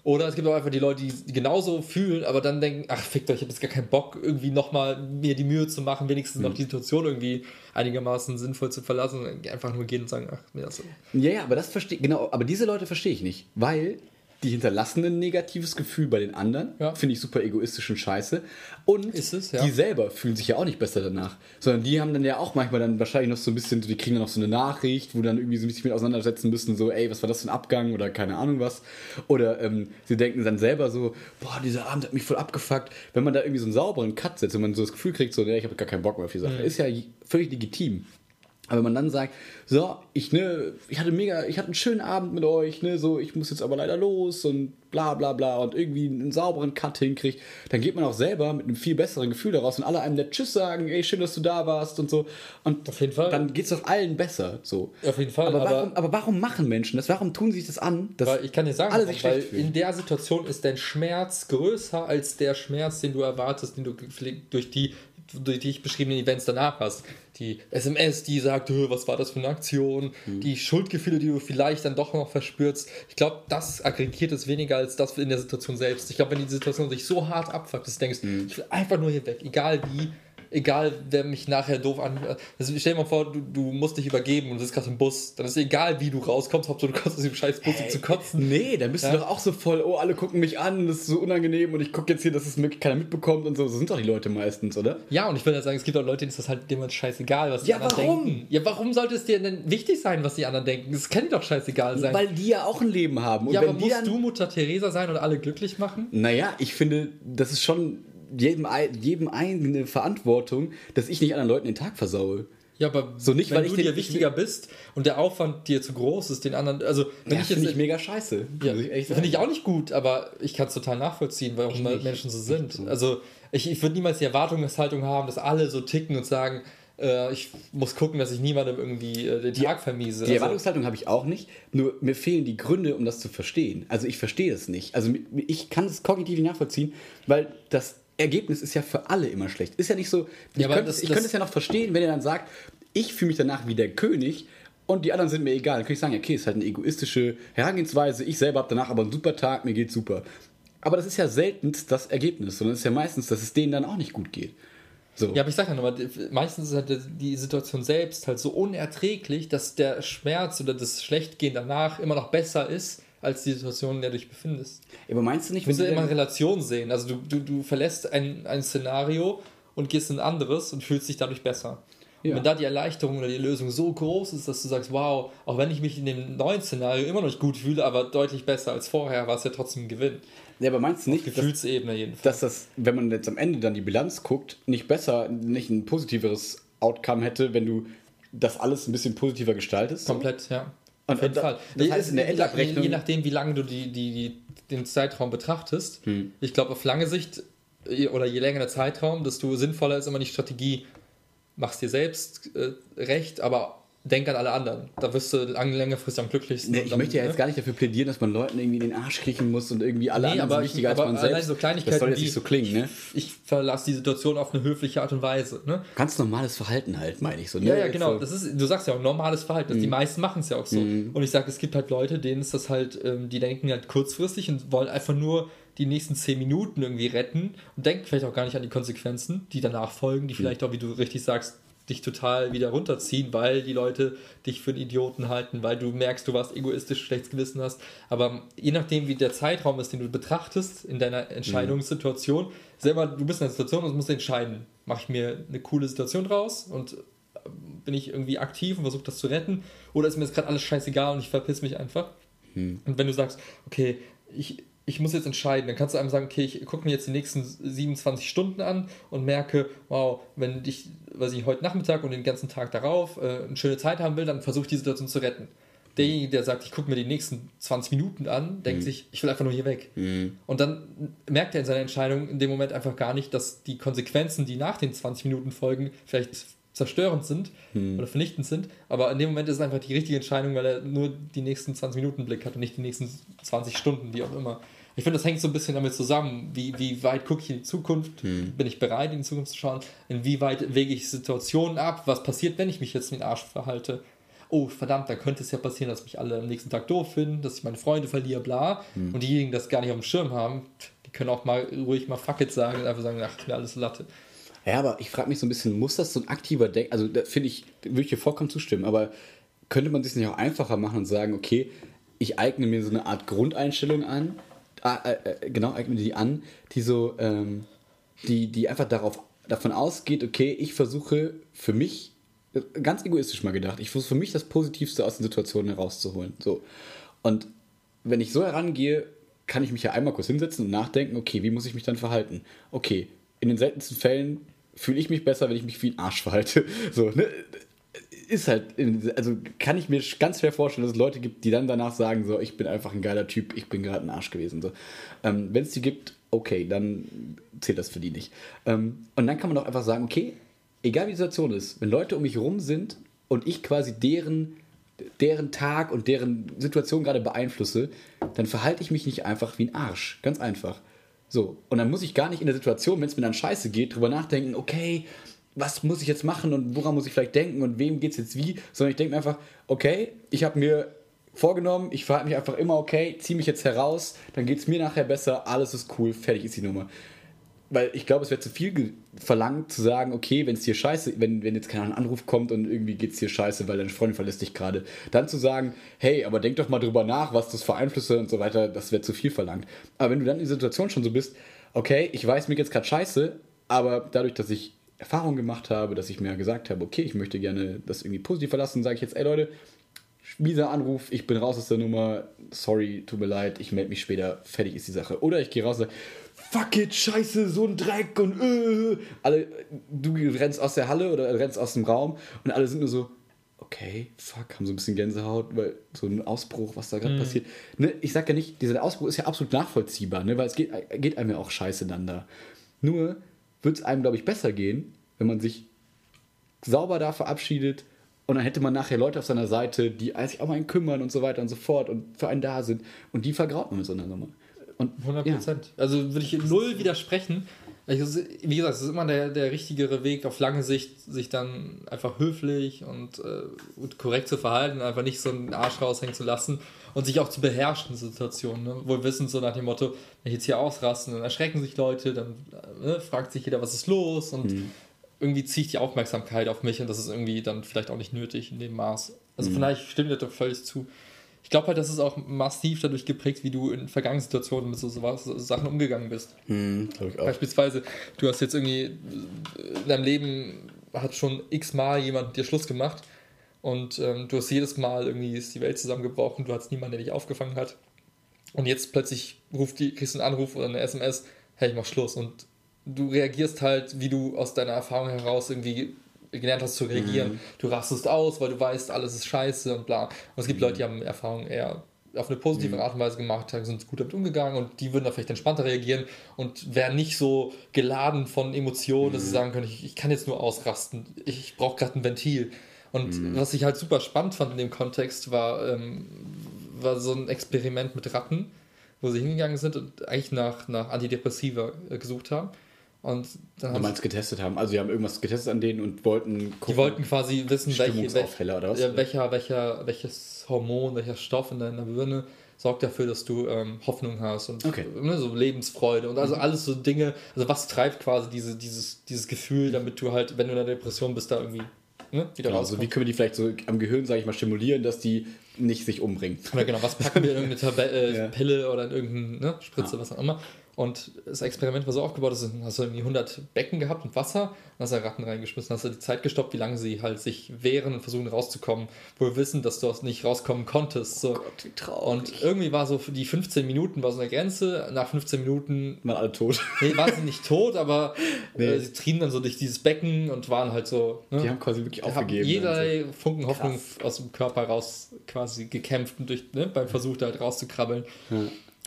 Oder es gibt auch einfach die Leute, die genauso fühlen, aber dann denken, ach fickt euch, ich habe jetzt gar keinen Bock, irgendwie nochmal mir die Mühe zu machen, wenigstens noch die Situation irgendwie einigermaßen sinnvoll zu verlassen und einfach nur gehen und sagen, ach, mir das so. Ja, ja, aber das verstehe genau, aber diese Leute verstehe ich nicht, weil die hinterlassen ein negatives Gefühl bei den anderen, Ja. finde ich super egoistisch und scheiße. Und es, ja. die selber fühlen sich ja auch nicht besser danach, sondern die haben dann ja auch manchmal dann wahrscheinlich noch so ein bisschen, die kriegen dann noch so eine Nachricht, wo dann irgendwie so ein bisschen mit auseinandersetzen müssen, so, ey, was war das für ein Abgang oder keine Ahnung was. Oder ähm, sie denken dann selber so, boah, dieser Abend hat mich voll abgefuckt. Wenn man da irgendwie so einen sauberen Cut setzt, wenn man so das Gefühl kriegt, so, nee, ich habe gar keinen Bock mehr auf die Sache, Mhm. ist ja völlig legitim. Aber wenn man dann sagt, so, ich, ne, ich hatte mega, ich hatte einen schönen Abend mit euch, ne, so, ich muss jetzt aber leider los und bla bla bla und irgendwie einen sauberen Cut hinkriegt, dann geht man auch selber mit einem viel besseren Gefühl daraus und alle einem nett Tschüss sagen, ey, schön, dass du da warst und so. Und Auf jeden Fall. dann geht's doch allen besser, so. Auf jeden Fall, Aber, aber- warum, aber warum machen Menschen das? Warum tun sie sich das an? Dass Weil ich kann dir sagen, alle sich weil fühlen. in der Situation ist dein Schmerz größer als der Schmerz, den du erwartest, den du durch die durch die ich beschriebenen Events danach hast. Die SMS, die sagt, "Hö, was war das für eine Aktion? Mhm. Die Schuldgefühle, die du vielleicht dann doch noch verspürst. Ich glaube, das aggregiert es weniger als das in der Situation selbst. Ich glaube, wenn die Situation sich so hart abfuckt, dass du denkst, Mhm. ich will einfach nur hier weg, egal wie, egal wer mich nachher doof an. Also stell dir mal vor, du, du musst dich übergeben und du sitzt gerade im Bus. Dann ist egal, wie du rauskommst, Hauptsache du kommst aus dem scheiß Bus, um zu kotzen. Nee, dann bist Ja. du doch auch so voll, oh, alle gucken mich an, das ist so unangenehm und ich gucke jetzt hier, dass es wirklich keiner mitbekommt und so. So sind doch die Leute meistens, oder? Ja, und ich würde sagen, es gibt auch Leute, denen ist das halt dem halt scheißegal, was die Ja, anderen warum? denken. Ja, warum sollte es dir denn wichtig sein, was die anderen denken? Es kann dir doch scheißegal sein. Weil die ja auch ein Leben haben. Und ja, aber musst du Mutter Teresa sein und alle glücklich machen? Naja, ich finde, das ist schon jedem, jedem eigene Verantwortung, dass ich nicht anderen Leuten den Tag versaue. Ja, aber So nicht, wenn weil du dir wichtiger bist und der Aufwand dir zu groß ist, den anderen, also wenn Ja, ich jetzt ich mega scheiße. Ja, finde ich auch nicht gut, aber ich kann es total nachvollziehen, warum nicht. Menschen so sind. Also ich, ich würde niemals die Erwartungshaltung haben, dass alle so ticken und sagen, äh, ich muss gucken, dass ich niemandem irgendwie äh, den Tag vermiese. Die Also- Erwartungshaltung habe ich auch nicht, nur mir fehlen die Gründe, um das zu verstehen. Also ich verstehe es nicht. Also ich kann es kognitiv nicht nachvollziehen, weil das Ergebnis ist ja für alle immer schlecht. Ist ja nicht so, ich, Ja, könnte, das- ich das- könnte es ja noch verstehen, wenn er dann sagt, ich fühle mich danach wie der König und die anderen sind mir egal. Dann könnte ich sagen, okay, ist halt eine egoistische Herangehensweise, ich selber habe danach aber einen super Tag, mir geht's super. Aber das ist ja selten das Ergebnis, sondern es ist ja meistens, dass es denen dann auch nicht gut geht. So. Ja, aber ich sag ja nochmal, meistens ist halt die Situation selbst halt so unerträglich, dass der Schmerz oder das Schlechtgehen danach immer noch besser ist als die Situation, in der du dich befindest. Aber meinst du nicht, Du musst ja immer Relation sehen. Also du, du, du verlässt ein, ein Szenario und gehst in ein anderes und fühlst dich dadurch besser. Ja. Und wenn da die Erleichterung oder die Lösung so groß ist, dass du sagst, wow, auch wenn ich mich in dem neuen Szenario immer noch nicht gut fühle, aber deutlich besser als vorher, war es ja trotzdem ein Gewinn. Ja, aber meinst du nicht, dass, Gefühlsebene jedenfalls. dass das, wenn man jetzt am Ende dann die Bilanz guckt, nicht besser, nicht ein positiveres Outcome hätte, wenn du das alles ein bisschen positiver gestaltest? Komplett, ja. Auf jeden Fall. das heißt, in der je, je, Endabrechnung- je nachdem, wie lange du die, die, die, den Zeitraum betrachtest, Hm. ich glaube, auf lange Sicht oder je länger der Zeitraum, desto sinnvoller ist immer die Strategie, machst dir selbst äh, recht, aber denk an alle anderen. Da wirst du lang, längerfristig am glücklichsten. Nee, ich dann, möchte ja ne? jetzt gar nicht dafür plädieren, dass man Leuten irgendwie in den Arsch kriechen muss und irgendwie alle Nee, anderen aber sind ich- wichtiger als aber man allein selbst. so Kleinigkeiten das soll jetzt nicht so klingen, ne? Ich verlasse die Situation auf eine höfliche Art und Weise. Ne? Ganz normales Verhalten halt, meine ich so. Ne? Ja, ja, genau. So. Das ist, du sagst ja auch normales Verhalten. Mhm. Die meisten machen es ja auch so. Und ich sage, es gibt halt Leute, denen ist das halt, ähm, die denken halt kurzfristig und wollen einfach nur die nächsten zehn Minuten irgendwie retten und denken vielleicht auch gar nicht an die Konsequenzen, die danach folgen, Mhm. die vielleicht auch, wie du richtig sagst, dich total wieder runterziehen, weil die Leute dich für einen Idioten halten, weil du merkst, du warst egoistisch, schlechtes Gewissen hast. Aber je nachdem, wie der Zeitraum ist, den du betrachtest in deiner Entscheidungssituation, selber, du bist in einer Situation und musst entscheiden, mache ich mir eine coole Situation draus und bin ich irgendwie aktiv und versuche das zu retten oder ist mir jetzt gerade alles scheißegal und ich verpiss mich einfach. Und wenn du sagst, okay, ich, ich muss jetzt entscheiden, dann kannst du einem sagen, okay, ich gucke mir jetzt die nächsten 27 Stunden an und merke, wow, wenn ich, weiß ich, heute Nachmittag und den ganzen Tag darauf äh, eine schöne Zeit haben will, dann versuche ich die Situation zu retten. Derjenige, der sagt, ich gucke mir die nächsten 20 Minuten an, denkt sich, ich will einfach nur hier weg. Und dann merkt er in seiner Entscheidung in dem Moment einfach gar nicht, dass die Konsequenzen, die nach den 20 Minuten folgen, vielleicht zerstörend sind oder vernichtend sind. Aber in dem Moment ist es einfach die richtige Entscheidung, weil er nur die nächsten 20 Minuten Blick hat und nicht die nächsten 20 Stunden, wie auch immer. Ich finde, das hängt so ein bisschen damit zusammen, wie, wie weit gucke ich in die Zukunft, bin ich bereit, in die Zukunft zu schauen, inwieweit wege ich Situationen ab, was passiert, wenn ich mich jetzt in den Arsch verhalte. Oh, verdammt, da könnte es ja passieren, dass mich alle am nächsten Tag doof finden, dass ich meine Freunde verliere, bla. Und diejenigen, die das gar nicht auf dem Schirm haben, die können auch mal ruhig mal Fuck it sagen und einfach sagen, ach, mir alles Latte. Ja, aber ich frage mich so ein bisschen, muss das so ein aktiver Denk, also da finde ich, würde ich dir vollkommen zustimmen, aber könnte man sich nicht auch einfacher machen und sagen, okay, ich eigne mir so eine Art Grundeinstellung an, äh, äh, genau, eigne mir die an, die so, ähm, die, die einfach darauf, davon ausgeht, okay, ich versuche für mich, ganz egoistisch mal gedacht, ich versuche für mich das Positivste aus den Situationen herauszuholen. So. Und wenn ich so herangehe, kann ich mich ja einmal kurz hinsetzen und nachdenken, okay, wie muss ich mich dann verhalten? Okay, in den seltensten Fällen fühle ich mich besser, wenn ich mich wie ein Arsch verhalte. So, ne? Ist halt, also kann ich mir ganz schwer vorstellen, dass es Leute gibt, die dann danach sagen, so, ich bin einfach ein geiler Typ, ich bin gerade ein Arsch gewesen. So. Ähm, wenn es die gibt, okay, dann zählt das für die nicht. Ähm, und dann kann man doch einfach sagen, okay, egal wie die Situation ist, wenn Leute um mich rum sind und ich quasi deren deren Tag und deren Situation gerade beeinflusse, dann verhalte ich mich nicht einfach wie ein Arsch. Ganz einfach. So. Und dann muss ich gar nicht in der Situation, wenn es mir dann scheiße geht, drüber nachdenken, okay, was muss ich jetzt machen und woran muss ich vielleicht denken und wem geht es jetzt wie, sondern ich denke mir einfach, okay, ich habe mir vorgenommen, ich verhalte mich einfach immer okay, ziehe mich jetzt heraus, dann geht es mir nachher besser, alles ist cool, fertig ist die Nummer. Weil ich glaube, es wäre zu viel verlangt zu sagen, okay, wenn es dir scheiße, wenn, wenn jetzt kein Anruf kommt und irgendwie geht es dir scheiße, weil deine Freundin verlässt dich gerade, dann zu sagen, hey, aber denk doch mal drüber nach, was das für Einflüsse und so weiter, das wäre zu viel verlangt. Aber wenn du dann in der Situation schon so bist, okay, ich weiß, mir geht's gerade scheiße, aber dadurch, dass ich Erfahrung gemacht habe, dass ich mir gesagt habe, okay, ich möchte gerne das irgendwie positiv verlassen, sage ich jetzt, ey Leute, mieser Anruf, ich bin raus aus der Nummer, sorry, tut mir leid, ich melde mich später, fertig ist die Sache. Oder ich gehe raus und sage, fuck it, scheiße, so ein Dreck und äh. alle, du rennst aus der Halle oder rennst aus dem Raum und alle sind nur so, okay, fuck, haben so ein bisschen Gänsehaut, weil so ein Ausbruch, was da gerade passiert. Ne, ich sag ja nicht, dieser Ausbruch ist ja absolut nachvollziehbar, ne, weil es geht, geht einem ja auch scheiße dann da. Nur wird es einem, glaube ich, besser gehen, wenn man sich sauber da verabschiedet und dann hätte man nachher Leute auf seiner Seite, die sich auch mal einen kümmern und so weiter und so fort und für einen da sind und die vergraut man mit so einer Nummer. Und 100 ja, Prozent. Also würde ich null widersprechen. Also, Wie gesagt, es ist immer der, der richtigere Weg, auf lange Sicht sich dann einfach höflich und, äh, und korrekt zu verhalten und einfach nicht so einen Arsch raushängen zu lassen und sich auch zu beherrschen in Situationen. Ne? Wo wir wissen, so nach dem Motto, wenn ich jetzt hier ausrasten, dann erschrecken sich Leute, dann äh, ne, fragt sich jeder, was ist los und irgendwie ziehe ich die Aufmerksamkeit auf mich und das ist irgendwie dann vielleicht auch nicht nötig in dem Maß. Also von daher, ich stimme dir doch völlig zu. ich glaube halt, das ist auch massiv dadurch geprägt, wie du in vergangenen Situationen mit so, so, so Sachen umgegangen bist. Hm, glaube ich auch. Beispielsweise, du hast jetzt irgendwie in deinem Leben hat schon x-mal jemand dir Schluss gemacht und ähm, du hast jedes Mal irgendwie ist die Welt zusammengebrochen, du hattest niemanden, der dich aufgefangen hat. Und jetzt plötzlich ruft die, kriegst du einen Anruf oder eine SMS, hey, ich mach Schluss. Und du reagierst halt, wie du aus deiner Erfahrung heraus irgendwie gelernt hast zu reagieren. Mhm. Du rastest aus, weil du weißt, alles ist scheiße und bla. Und es gibt Leute, die haben Erfahrungen eher auf eine positive Mhm. Art und Weise gemacht, sind gut damit umgegangen und die würden da vielleicht entspannter reagieren und wären nicht so geladen von Emotionen, Mhm. dass sie sagen können, ich, ich kann jetzt nur ausrasten, ich, ich brauche gerade ein Ventil. Und Mhm. was ich halt super spannend fand in dem Kontext war, ähm, war so ein Experiment mit Ratten, wo sie hingegangen sind und eigentlich nach, nach Antidepressiva äh, gesucht haben. Und dann Du haben sie, getestet haben. Also, die haben irgendwas getestet an denen und wollten die wollten quasi wissen, welche, oder ja, welcher, welcher, welches Hormon, welcher Stoff in deiner Birne sorgt dafür, dass du ähm, Hoffnung hast und Okay. ne, so Lebensfreude und also alles so Dinge, also was treibt quasi diese, dieses, dieses Gefühl, damit du halt, wenn du in einer Depression bist, da irgendwie ne, wieder Genau, also wie können wir die vielleicht so am Gehirn, sage ich mal, stimulieren, dass die nicht sich umbringen? Ja, genau, was packen wir in irgendeine Tab äh, Ja. Pille oder in irgendeine ne, Spritze, was auch immer. Und das Experiment war so aufgebaut, dass du hast du irgendwie 100 Becken gehabt mit Wasser und hast da Ratten reingeschmissen, hast du die Zeit gestoppt, wie lange sie halt sich wehren und versuchen rauszukommen, wohl wissen, dass du nicht rauskommen konntest. So. wie traurig. Und irgendwie war so für die 15 Minuten war so eine Grenze. Nach 15 Minuten Waren alle tot. nee, waren sie nicht tot, aber Nee. äh, sie trieben dann so durch dieses Becken und waren halt so. Ne? Die haben quasi wirklich haben aufgegeben. jeder Funken Hoffnung Krass. aus dem Körper raus quasi gekämpft und durch, ne, beim Versuch da halt rauszukrabbeln.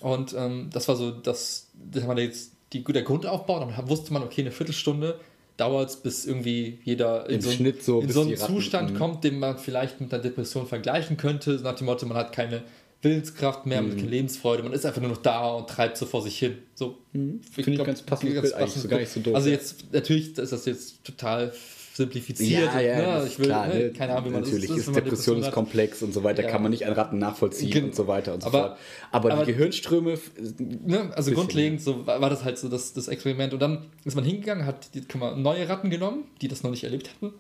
Und ähm, das war so das, das war jetzt die, der Grundaufbau. Dann wusste man, okay, eine Viertelstunde dauert es, bis irgendwie jeder in Im so, einen- Schnitt so, in so einen die Ratten- Zustand mhm. kommt, den man vielleicht mit einer Depression vergleichen könnte. Nach dem Motto, man hat keine Willenskraft mehr, man Mhm. hat keine Lebensfreude, man ist einfach nur noch da und treibt so vor sich hin. So, Mhm. Finde ich ganz passendes Bild eigentlich, so gar nicht so doof. Also jetzt, natürlich ist das jetzt total simplifiziert. Ja, ja, ne? ich ist will, klar. ne? Ne? keine Ahnung, wie man Natürlich das ist man Depression ist komplex und so weiter, Ja. kann man nicht an Ratten nachvollziehen Gen- und so weiter und so aber- fort. Aber, aber- die Gehirnströme, Ne? Also Bisschen, grundlegend so war das halt so das, das Experiment. Und dann ist man hingegangen, hat die, man, neue Ratten genommen, die das noch nicht erlebt hatten.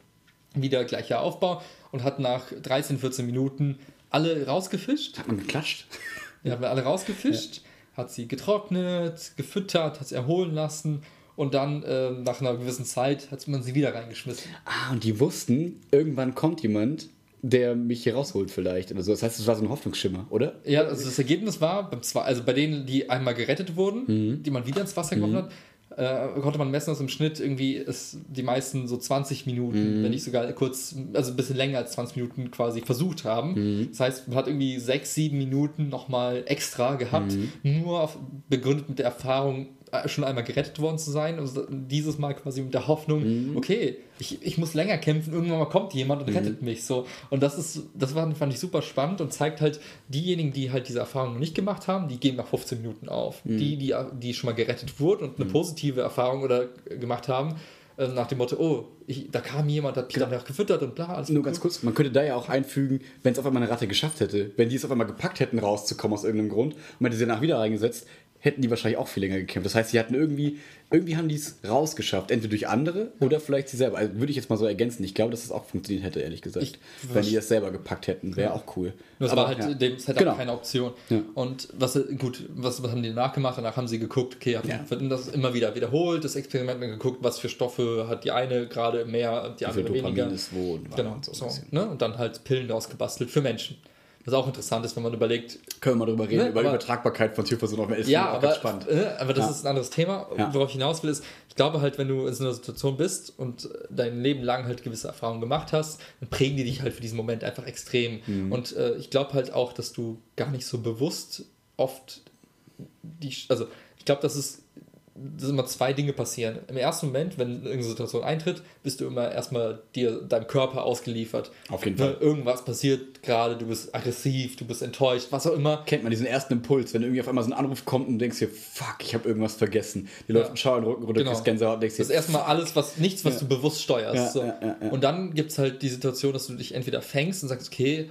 Wieder gleicher Aufbau und hat nach 13, 14 Minuten alle rausgefischt. hat man geklatscht. Die hat man alle rausgefischt, hat sie getrocknet, gefüttert, hat sie erholen lassen und dann ähm, nach einer gewissen Zeit hat man sie wieder reingeschmissen. Ah, und die wussten, irgendwann kommt jemand, der mich hier rausholt vielleicht oder so. Das heißt, es war so ein Hoffnungsschimmer, oder? Ja, also das Ergebnis war, also bei denen, die einmal gerettet wurden, Mhm. die man wieder ins Wasser geworfen hat, äh, konnte man messen, dass im Schnitt irgendwie ist die meisten so 20 Minuten, Mhm. wenn nicht sogar kurz, also ein bisschen länger als 20 Minuten quasi versucht haben. Mhm. Das heißt, man hat irgendwie sechs, sieben Minuten nochmal extra gehabt, Mhm. nur auf, begründet mit der Erfahrung, äh, schon einmal gerettet worden zu sein. Und dieses Mal quasi mit der Hoffnung, Mhm. okay, ich, ich muss länger kämpfen, irgendwann mal kommt jemand und rettet mich so. Und das ist, das war, fand ich super spannend und zeigt halt, diejenigen, die halt diese Erfahrung noch nicht gemacht haben, die geben nach 15 Minuten auf. Mhm. Die, die, die schon mal gerettet wurden und eine positive Erfahrung oder gemacht haben, äh, nach dem Motto, oh, ich, da kam jemand, hat mich dann auch gefüttert und bla, alles Nur ganz kurz, man könnte da ja auch einfügen, wenn es auf einmal eine Ratte geschafft hätte, wenn die es auf einmal gepackt hätten, rauszukommen aus irgendeinem Grund und man hätte sie danach wieder reingesetzt, hätten die wahrscheinlich auch viel länger gekämpft. Das heißt, sie hatten irgendwie, irgendwie haben die es rausgeschafft, entweder durch andere oder vielleicht sie selber. Also würde ich jetzt mal so ergänzen. Ich glaube, dass es auch funktioniert hätte, ehrlich gesagt. Ich- wenn die es selber gepackt hätten, wäre auch cool. Das Aber, war halt ja. dem Setup Genau. keine Option. Ja. Und was gut, was, was haben die danach gemacht? Danach haben sie geguckt, okay, haben Ja. das immer wieder wiederholt, das Experiment geguckt, was für Stoffe hat die eine gerade mehr die andere weniger. ist wo und Genau, und so. so, ne? Und dann halt Pillen daraus gebastelt für Menschen. Was auch interessant ist, wenn man überlegt, Können wir mal drüber reden, Ne, über aber- Übertragbarkeit von Tierversuchen auf Menschen. ja, auch aber, spannend. äh, aber das Ja. ist ein anderes Thema. Ja. Worauf ich hinaus will, ist, ich glaube halt, wenn du in so einer Situation bist und dein Leben lang halt gewisse Erfahrungen gemacht hast, dann prägen die dich halt für diesen Moment einfach extrem. Mhm. Und äh, ich glaube halt auch, dass du gar nicht so bewusst oft die, also ich glaube, dass es dass immer zwei Dinge passieren. Im ersten Moment, wenn irgendeine Situation eintritt, bist du immer erstmal dir deinem Körper ausgeliefert. Auf jeden Ne, Fall. Irgendwas passiert gerade, du bist aggressiv, du bist enttäuscht, was auch immer. Kennt man diesen ersten Impuls, wenn irgendwie auf einmal so ein Anruf kommt und du denkst dir, fuck, ich habe irgendwas vergessen. Die läuft ein Schauer in den Rücken runter, Genau. kriegst Gänsehaut und denkst dir, Das ist erstmal alles, was nichts, was du bewusst steuerst. Ja, so. ja, ja, ja. Und dann gibt es halt die Situation, dass du dich entweder fängst und sagst, okay,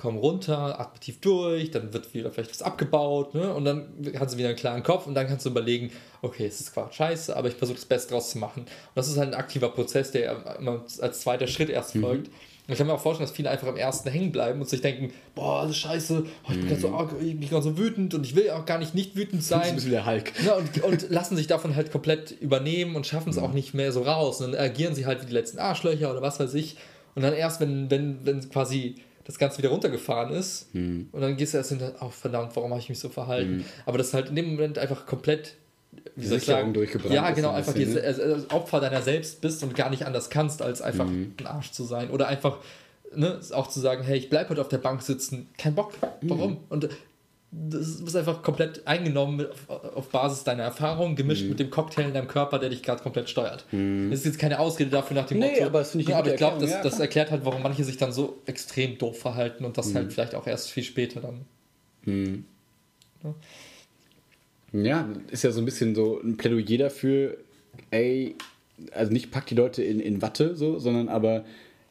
komm runter, atme tief durch, dann wird wieder vielleicht was abgebaut, ne? Und dann hast du wieder einen klaren Kopf und dann kannst du überlegen, okay, es ist zwar scheiße, aber ich versuche das Beste draus zu machen. Und das ist halt ein aktiver Prozess, der immer als zweiter Schritt erst Mhm. folgt. Und ich kann mir auch vorstellen, dass viele einfach am ersten hängen bleiben und sich denken, boah, das ist scheiße, oh, ich bin gerade so, arg, ich bin grad so wütend und ich will auch gar nicht nicht wütend sein. Das ist ein bisschen der Hulk. Ja, und, und lassen sich davon halt komplett übernehmen und schaffen es mhm. auch nicht mehr so raus. Und dann agieren sie halt wie die letzten Arschlöcher oder was weiß ich. Und dann erst, wenn, wenn, wenn quasi das Ganze wieder runtergefahren ist, mhm. und dann gehst du erst hinter, oh verdammt, warum habe ich mich so verhalten? Mhm. Aber das ist halt in dem Moment einfach komplett wie soll ich sagen, durchgebrannt ja, genau, ein einfach bisschen, diese, ne? also Opfer deiner selbst bist und gar nicht anders kannst, als einfach mhm. ein Arsch zu sein. Oder einfach ne, auch zu sagen, hey, ich bleibe heute auf der Bank sitzen, kein Bock, warum? Mhm. Und das ist einfach komplett eingenommen auf, auf Basis deiner Erfahrung, gemischt mhm. mit dem Cocktail in deinem Körper, der dich gerade komplett steuert. Mhm. Das ist jetzt keine Ausrede dafür nach dem nee, Motto. aber, ich, ja, aber ich glaube, das, ja, das erklärt halt, warum manche sich dann so extrem doof verhalten und das mhm. halt vielleicht auch erst viel später dann. Mhm. Ja. Ja, ist ja so ein bisschen so ein Plädoyer dafür, ey, also nicht packt die Leute in, in Watte, so, sondern aber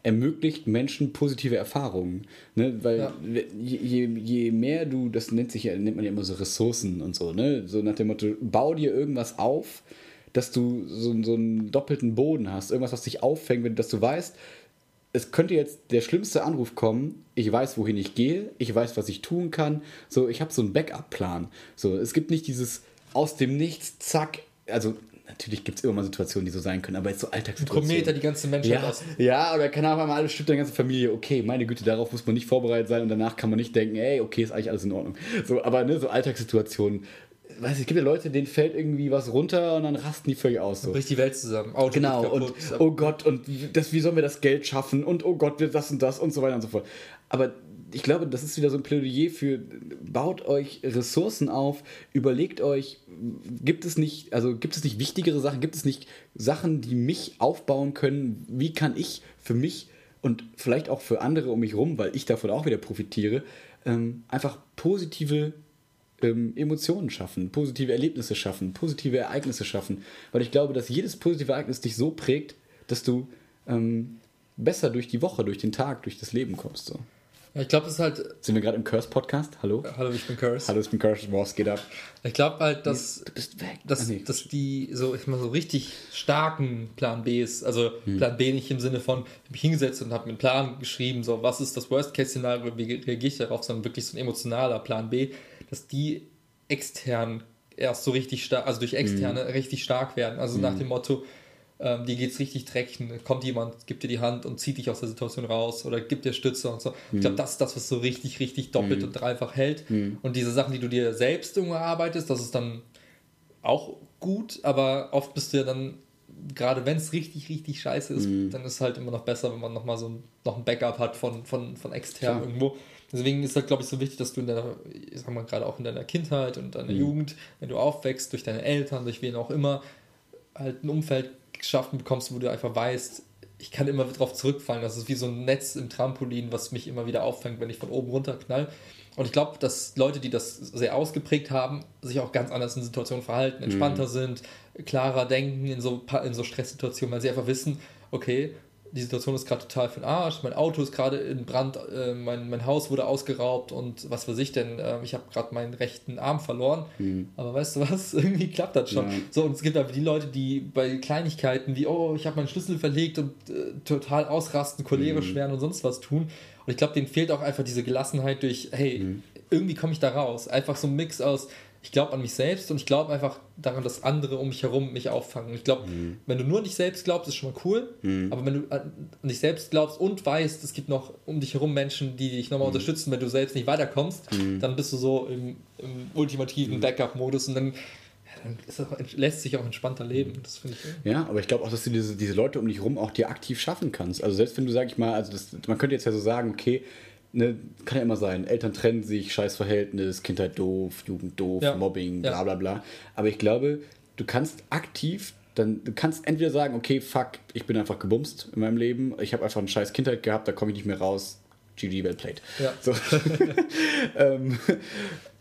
ermöglicht Menschen positive Erfahrungen. Ne? Weil ja. je, je mehr du, das nennt sich ja, nennt man ja immer so Ressourcen und so, ne? So nach dem Motto, bau dir irgendwas auf, dass du so, so einen doppelten Boden hast, irgendwas, was dich auffängt, wenn, dass du weißt, es könnte jetzt der schlimmste Anruf kommen. Ich weiß, wohin ich gehe. Ich weiß, was ich tun kann. So, ich habe so einen Backup-Plan. So, es gibt nicht dieses aus dem Nichts, zack. Also, natürlich gibt es immer mal Situationen, die so sein können, aber jetzt so Alltagssituationen. Prometer die ganze Menschheit ja, aus. Ja, oder kann auch mal alles stimmt, deine ganze Familie. Okay, meine Güte, darauf muss man nicht vorbereitet sein und danach kann man nicht denken, ey, okay, ist eigentlich alles in Ordnung. So, aber ne, so Alltagssituationen weiß ich, es gibt ja Leute, denen fällt irgendwie was runter und dann rasten die völlig aus. So. Bricht die Welt zusammen. Auto genau, und oh Gott, und das, wie sollen wir das Geld schaffen? Und oh Gott, wir das und das und so weiter und so fort. Aber ich glaube, das ist wieder so ein Plädoyer für, baut euch Ressourcen auf, überlegt euch, gibt es nicht, also gibt es nicht wichtigere Sachen, gibt es nicht Sachen, die mich aufbauen können? Wie kann ich für mich und vielleicht auch für andere um mich rum, weil ich davon auch wieder profitiere, ähm, einfach positive ähm, Emotionen schaffen, positive Erlebnisse schaffen, positive Ereignisse schaffen. Weil ich glaube, dass jedes positive Ereignis dich so prägt, dass du ähm, besser durch die Woche, durch den Tag, durch das Leben kommst. So. Ich glaube, es ist halt. Sind wir gerade im Curse-Podcast? Hallo? Hallo, ich bin Curse. Hallo, ich bin Curse. Was geht ab? Ich glaube halt, dass, weg. Dass, nee. dass die so, ich mal so richtig starken Plan Bs, also hm. Plan B nicht im Sinne von, ich habe mich hingesetzt und habe mir einen Plan geschrieben, so, was ist das Worst-Case-Szenario, wie reagiere ich darauf, sondern wirklich so ein emotionaler Plan B, dass die extern erst so richtig stark, also durch externe mhm. richtig stark werden. Also mhm. nach dem Motto, ähm, dir geht's richtig dreckig, kommt jemand, gibt dir die Hand und zieht dich aus der Situation raus oder gibt dir Stütze und so. Mhm. Ich glaube, das ist das, was so richtig, richtig doppelt mhm. und dreifach hält. Mhm. Und diese Sachen, die du dir selbst irgendwo erarbeitest, das ist dann auch gut, aber oft bist du ja dann, gerade wenn es richtig, richtig scheiße ist, mhm. dann ist es halt immer noch besser, wenn man nochmal so ein, noch ein Backup hat von, von, von extern Klar. irgendwo. Deswegen ist es, halt, glaube ich, so wichtig, dass du in deiner, ich sag mal, gerade auch in deiner Kindheit und deiner mhm. Jugend, wenn du aufwächst, durch deine Eltern, durch wen auch immer, halt ein Umfeld geschaffen bekommst, wo du einfach weißt, ich kann immer darauf zurückfallen. Das ist wie so ein Netz im Trampolin, was mich immer wieder auffängt, wenn ich von oben runter knall. Und ich glaube, dass Leute, die das sehr ausgeprägt haben, sich auch ganz anders in Situationen verhalten, entspannter mhm. sind, klarer denken in so, in so Stresssituationen, weil sie einfach wissen, okay, die Situation ist gerade total für den Arsch, mein Auto ist gerade in Brand, äh, mein, mein Haus wurde ausgeraubt und was weiß ich denn, äh, ich habe gerade meinen rechten Arm verloren. Mhm. Aber weißt du was, irgendwie klappt das schon. Ja. So, und es gibt aber die Leute, die bei Kleinigkeiten wie, oh, ich habe meinen Schlüssel verlegt und äh, total ausrasten, cholerisch mhm. werden und sonst was tun. Und ich glaube, denen fehlt auch einfach diese Gelassenheit durch, hey, mhm. irgendwie komme ich da raus. Einfach so ein Mix aus, ich glaube an mich selbst und ich glaube einfach daran, dass andere um mich herum mich auffangen. Ich glaube, mhm. wenn du nur an dich selbst glaubst, ist schon mal cool. Mhm. Aber wenn du an dich selbst glaubst und weißt, es gibt noch um dich herum Menschen, die dich nochmal mhm. unterstützen, wenn du selbst nicht weiterkommst, mhm. dann bist du so im, im ultimativen mhm. Backup-Modus und dann, dann auch, lässt sich auch entspannter leben. Das finde ich. Ja, aber ich glaube auch, dass du diese, diese Leute um dich herum auch dir aktiv schaffen kannst. Also selbst wenn du, sag ich mal, also das, man könnte jetzt ja so sagen, okay, ne, kann ja immer sein, Eltern trennen sich, scheiß Verhältnis, Kindheit doof, Jugend doof, ja. Mobbing, bla bla bla. Aber ich glaube, du kannst aktiv, dann, du kannst entweder sagen, okay, fuck, ich bin einfach gebumst in meinem Leben, ich habe einfach eine scheiß Kindheit gehabt, da komme ich nicht mehr raus, GG, well played. Ja. So. ähm,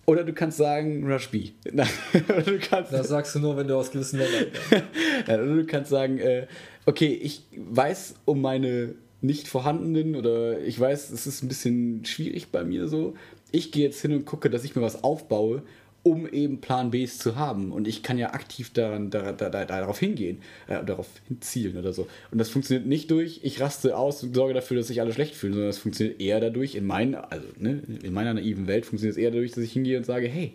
oder du kannst sagen, Rush B. das sagst du nur, wenn du aus gewissen Ländern ja, Oder du kannst sagen, äh, okay, ich weiß um meine nicht vorhandenen oder ich weiß, es ist ein bisschen schwierig bei mir so. Ich gehe jetzt hin und gucke, dass ich mir was aufbaue um eben Plan Bs zu haben. Und ich kann ja aktiv daran, da, da, da, darauf hingehen, äh, darauf hinzielen oder so. Und das funktioniert nicht durch, ich raste aus und sorge dafür, dass sich alle schlecht fühlen, sondern das funktioniert eher dadurch, in, mein, also, ne, in meiner naiven Welt funktioniert es eher dadurch, dass ich hingehe und sage, hey,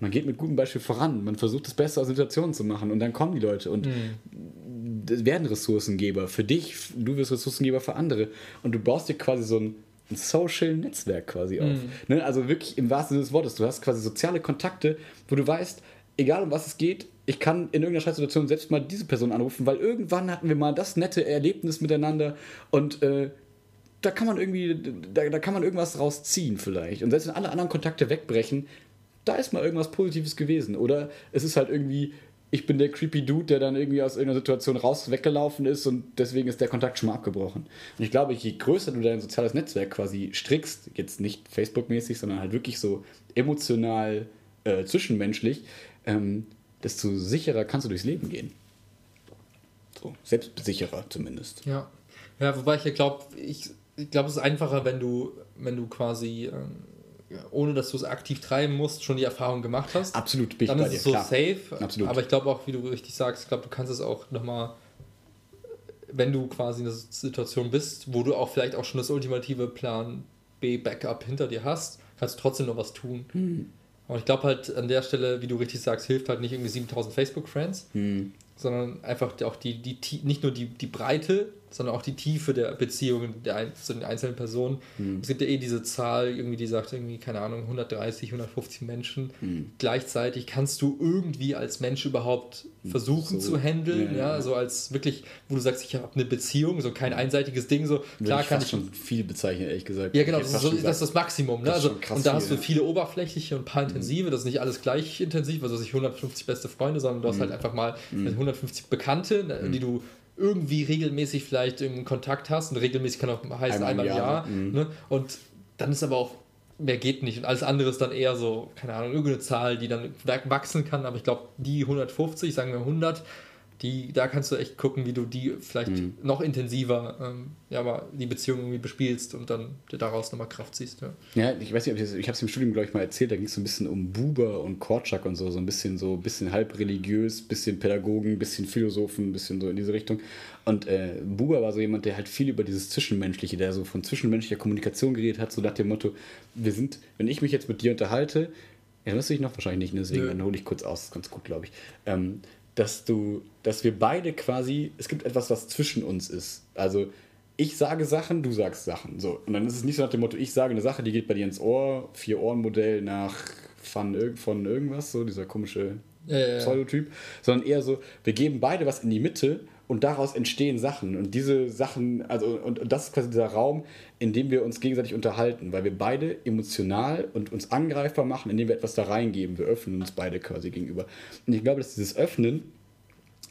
man geht mit gutem Beispiel voran, man versucht das Beste aus Situationen zu machen und dann kommen die Leute und mhm. werden Ressourcengeber für dich, du wirst Ressourcengeber für andere und du baust dir quasi so ein ein Social-Netzwerk quasi auf. Mhm. Ne? Also wirklich im wahrsten Sinne des Wortes. Du hast quasi soziale Kontakte, wo du weißt, egal um was es geht, ich kann in irgendeiner Scheißsituation selbst mal diese Person anrufen, weil irgendwann hatten wir mal das nette Erlebnis miteinander und äh, da kann man irgendwie, da, da kann man irgendwas rausziehen vielleicht. Und selbst wenn alle anderen Kontakte wegbrechen, da ist mal irgendwas Positives gewesen. Oder es ist halt irgendwie ich bin der creepy Dude, der dann irgendwie aus irgendeiner Situation raus weggelaufen ist und deswegen ist der Kontakt schon mal abgebrochen. Und ich glaube, je größer du dein soziales Netzwerk quasi strickst, jetzt nicht Facebook-mäßig, sondern halt wirklich so emotional äh, zwischenmenschlich, ähm, desto sicherer kannst du durchs Leben gehen. So, selbstsicherer zumindest. Ja. Ja, wobei ich glaube, ich, ich glaube, es ist einfacher, wenn du, wenn du quasi. Ähm ohne dass du es aktiv treiben musst, schon die Erfahrung gemacht hast. Absolut, bin ich dann bei ist dir, es so klar. safe. Absolut. Aber ich glaube auch, wie du richtig sagst, ich glaube, du kannst es auch nochmal, wenn du quasi in einer Situation bist, wo du auch vielleicht auch schon das ultimative Plan B Backup hinter dir hast, kannst du trotzdem noch was tun. Hm. Aber ich glaube halt an der Stelle, wie du richtig sagst, hilft halt nicht irgendwie 7000 Facebook-Friends, hm. sondern einfach auch die, die, nicht nur die, die Breite sondern auch die Tiefe der Beziehungen der, zu den einzelnen Personen. Mhm. Es gibt ja eh diese Zahl, irgendwie, die sagt irgendwie, keine Ahnung, 130, 150 Menschen. Mhm. Gleichzeitig kannst du irgendwie als Mensch überhaupt versuchen so. zu handeln, ja, ja, ja, so als wirklich, wo du sagst, ich habe eine Beziehung, so kein einseitiges Ding, so klar ich kann ich schon viel bezeichnen, ehrlich gesagt. Ja, genau, das ist, so, das ist, das Maximum, ne? Also, und da hast du viele oberflächliche und ein paar mhm. intensive, das ist nicht alles gleich intensiv, also nicht 150 beste Freunde, sondern du hast mhm. halt einfach mal 150 mhm. Bekannte, ne, die du irgendwie regelmäßig vielleicht im Kontakt hast. Und regelmäßig kann auch heißen einmal, im Jahr. Jahr mhm. ne? Und dann ist aber auch, mehr geht nicht. Und alles andere ist dann eher so, keine Ahnung, irgendeine Zahl, die dann wachsen kann. Aber ich glaube, die 150, sagen wir 100, die, da kannst du echt gucken, wie du die vielleicht mhm. noch intensiver, ähm, ja, aber die Beziehung irgendwie bespielst und dann daraus nochmal Kraft ziehst. Ja, ja ich weiß nicht, ob ich, ich habe es im Studium, glaube ich, mal erzählt, da ging es so ein bisschen um Buber und Korczak und so, so ein bisschen so, ein bisschen halb religiös, bisschen Pädagogen, bisschen Philosophen, ein bisschen so in diese Richtung. Und äh, Buber war so jemand, der halt viel über dieses Zwischenmenschliche, der so von zwischenmenschlicher Kommunikation geredet hat, so nach dem Motto, wir sind, wenn ich mich jetzt mit dir unterhalte, ja, das ich noch wahrscheinlich nicht, deswegen dann hole ich kurz aus, das ist ganz gut, glaube ich. Ähm, dass du, dass wir beide quasi, es gibt etwas, was zwischen uns ist. Also ich sage Sachen, du sagst Sachen. So. Und dann ist es nicht so nach dem Motto, ich sage eine Sache, die geht bei dir ins Ohr, Vier-Ohren-Modell nach von, von irgendwas, so dieser komische ja, ja, Pseudotyp, sondern eher so, wir geben beide was in die Mitte und daraus entstehen Sachen. Und diese Sachen, also, und, und das ist quasi dieser Raum, in dem wir uns gegenseitig unterhalten, weil wir beide emotional und uns angreifbar machen, indem wir etwas da reingeben. Wir öffnen uns beide quasi gegenüber. Und ich glaube, dass dieses Öffnen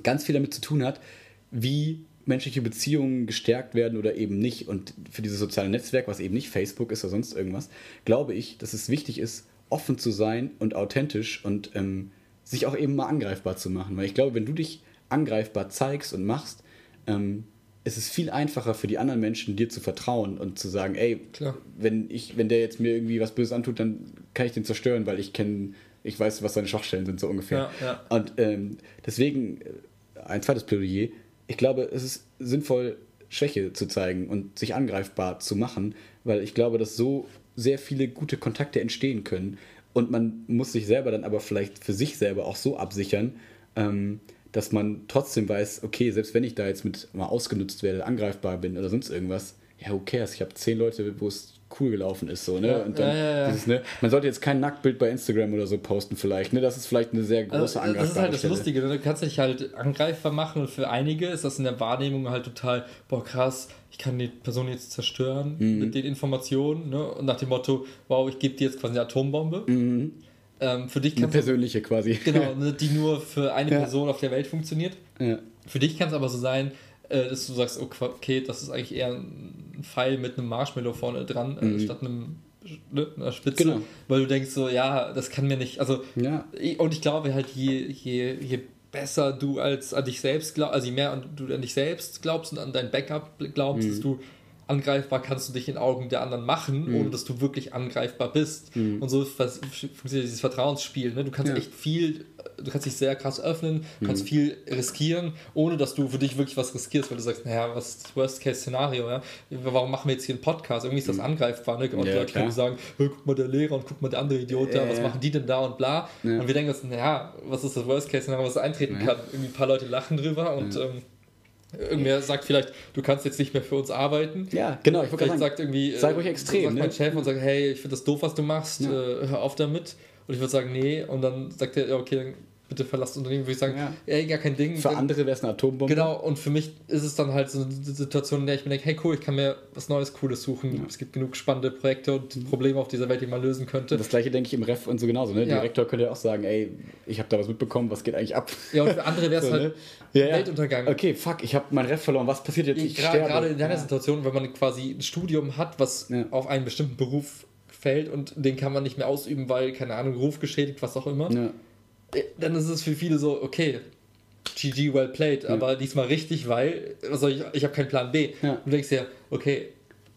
ganz viel damit zu tun hat, wie menschliche Beziehungen gestärkt werden oder eben nicht. Und für dieses soziale Netzwerk, was eben nicht Facebook ist oder sonst irgendwas, glaube ich, dass es wichtig ist, offen zu sein und authentisch und ähm, sich auch eben mal angreifbar zu machen. Weil ich glaube, wenn du dich angreifbar zeigst und machst, ähm, es ist viel einfacher für die anderen Menschen, dir zu vertrauen und zu sagen, ey, Klar. wenn ich, wenn der jetzt mir irgendwie was Böses antut, dann kann ich den zerstören, weil ich kenne, ich weiß, was seine Schwachstellen sind, so ungefähr. Ja, ja. Und ähm, deswegen äh, ein zweites Plädoyer. Ich glaube, es ist sinnvoll, Schwäche zu zeigen und sich angreifbar zu machen, weil ich glaube, dass so sehr viele gute Kontakte entstehen können. Und man muss sich selber dann aber vielleicht für sich selber auch so absichern, ähm, dass man trotzdem weiß, okay, selbst wenn ich da jetzt mit mal ausgenutzt werde, angreifbar bin oder sonst irgendwas, ja, who cares? Ich habe zehn Leute, wo es cool gelaufen ist, so, ne? Ja, und dann ja, ja, dieses, ne? Man sollte jetzt kein Nacktbild bei Instagram oder so posten, vielleicht, ne? Das ist vielleicht eine sehr große also, Das ist halt das Stelle. Lustige, ne? du kannst dich halt angreifbar machen und für einige ist das in der Wahrnehmung halt total, boah, krass, ich kann die Person jetzt zerstören mhm. mit den Informationen, ne? Und nach dem Motto, wow, ich gebe dir jetzt quasi eine Atombombe. Mhm. Ähm, für dich kann persönliche quasi. Genau, ne, die nur für eine ja. Person auf der Welt funktioniert. Ja. Für dich kann es aber so sein, äh, dass du sagst, okay, das ist eigentlich eher ein Pfeil mit einem Marshmallow vorne dran, äh, mhm. statt einem ne, einer Spitze, genau. weil du denkst so, ja, das kann mir nicht, also ja. und ich glaube halt, je, je, je besser du als an dich selbst glaubst, also je mehr du an dich selbst glaubst und an dein Backup glaubst, mhm. desto angreifbar kannst du dich in Augen der anderen machen, Mhm. ohne dass du wirklich angreifbar bist. Und so funktioniert dieses Vertrauensspiel. Ne? Du kannst Ja. echt viel, du kannst dich sehr krass öffnen, Mhm. kannst viel riskieren, ohne dass du für dich wirklich was riskierst, weil du sagst, naja, was ist das Worst-Case-Szenario? Ja? Warum machen wir jetzt hier einen Podcast? Irgendwie ist das angreifbar. Ne? Und Mhm. Ja, Leute können sagen, "Hey, guck mal, der Lehrer und guck mal, der andere Idiot da, was machen die denn da und bla. Ja. Und wir denken uns, naja, was ist das Worst-Case-Szenario, was eintreten kann? Irgendwie ein paar Leute lachen drüber und ähm, irgendwer sagt vielleicht, du kannst jetzt nicht mehr für uns arbeiten. Ja, genau, ich Vielleicht gerade sagt sagen, irgendwie, sei äh, ruhig extrem, Sagt ne? mein Chef und sagt, hey, ich finde das doof, was du machst, Ja. äh, hör auf damit. Und ich würde sagen, nee. Und dann sagt er, ja, okay, dann bitte verlass das Unternehmen. Würde ich sagen, Ja. ey, gar kein Ding. für andere wäre es eine Atombombe. Genau, und für mich ist es dann halt so eine Situation, in der ich mir denke, hey cool, ich kann mir was Neues, Cooles suchen. Es gibt genug spannende Projekte und Probleme auf dieser Welt, die man lösen könnte. Das gleiche denke ich im Ref und so genauso. Ne? Der Ja. Direktor könnte ja auch sagen, ey, ich habe da was mitbekommen, was geht eigentlich ab? Ja, und für andere wäre es So, halt ne? Ja, ja. Weltuntergang. Okay, fuck, ich habe mein Ref verloren, was passiert jetzt? Ich Gra- sterbe. Gerade in deiner ja. Situation, wenn man quasi ein Studium hat, was Ja. auf einen bestimmten Beruf fällt und den kann man nicht mehr ausüben, weil, keine Ahnung, Ruf geschädigt, was auch immer, Ja. Dann ist es für viele so, okay, GG, well played, aber diesmal richtig, weil, soll ich, ich habe keinen Plan B. Ja. Und du denkst dir, okay,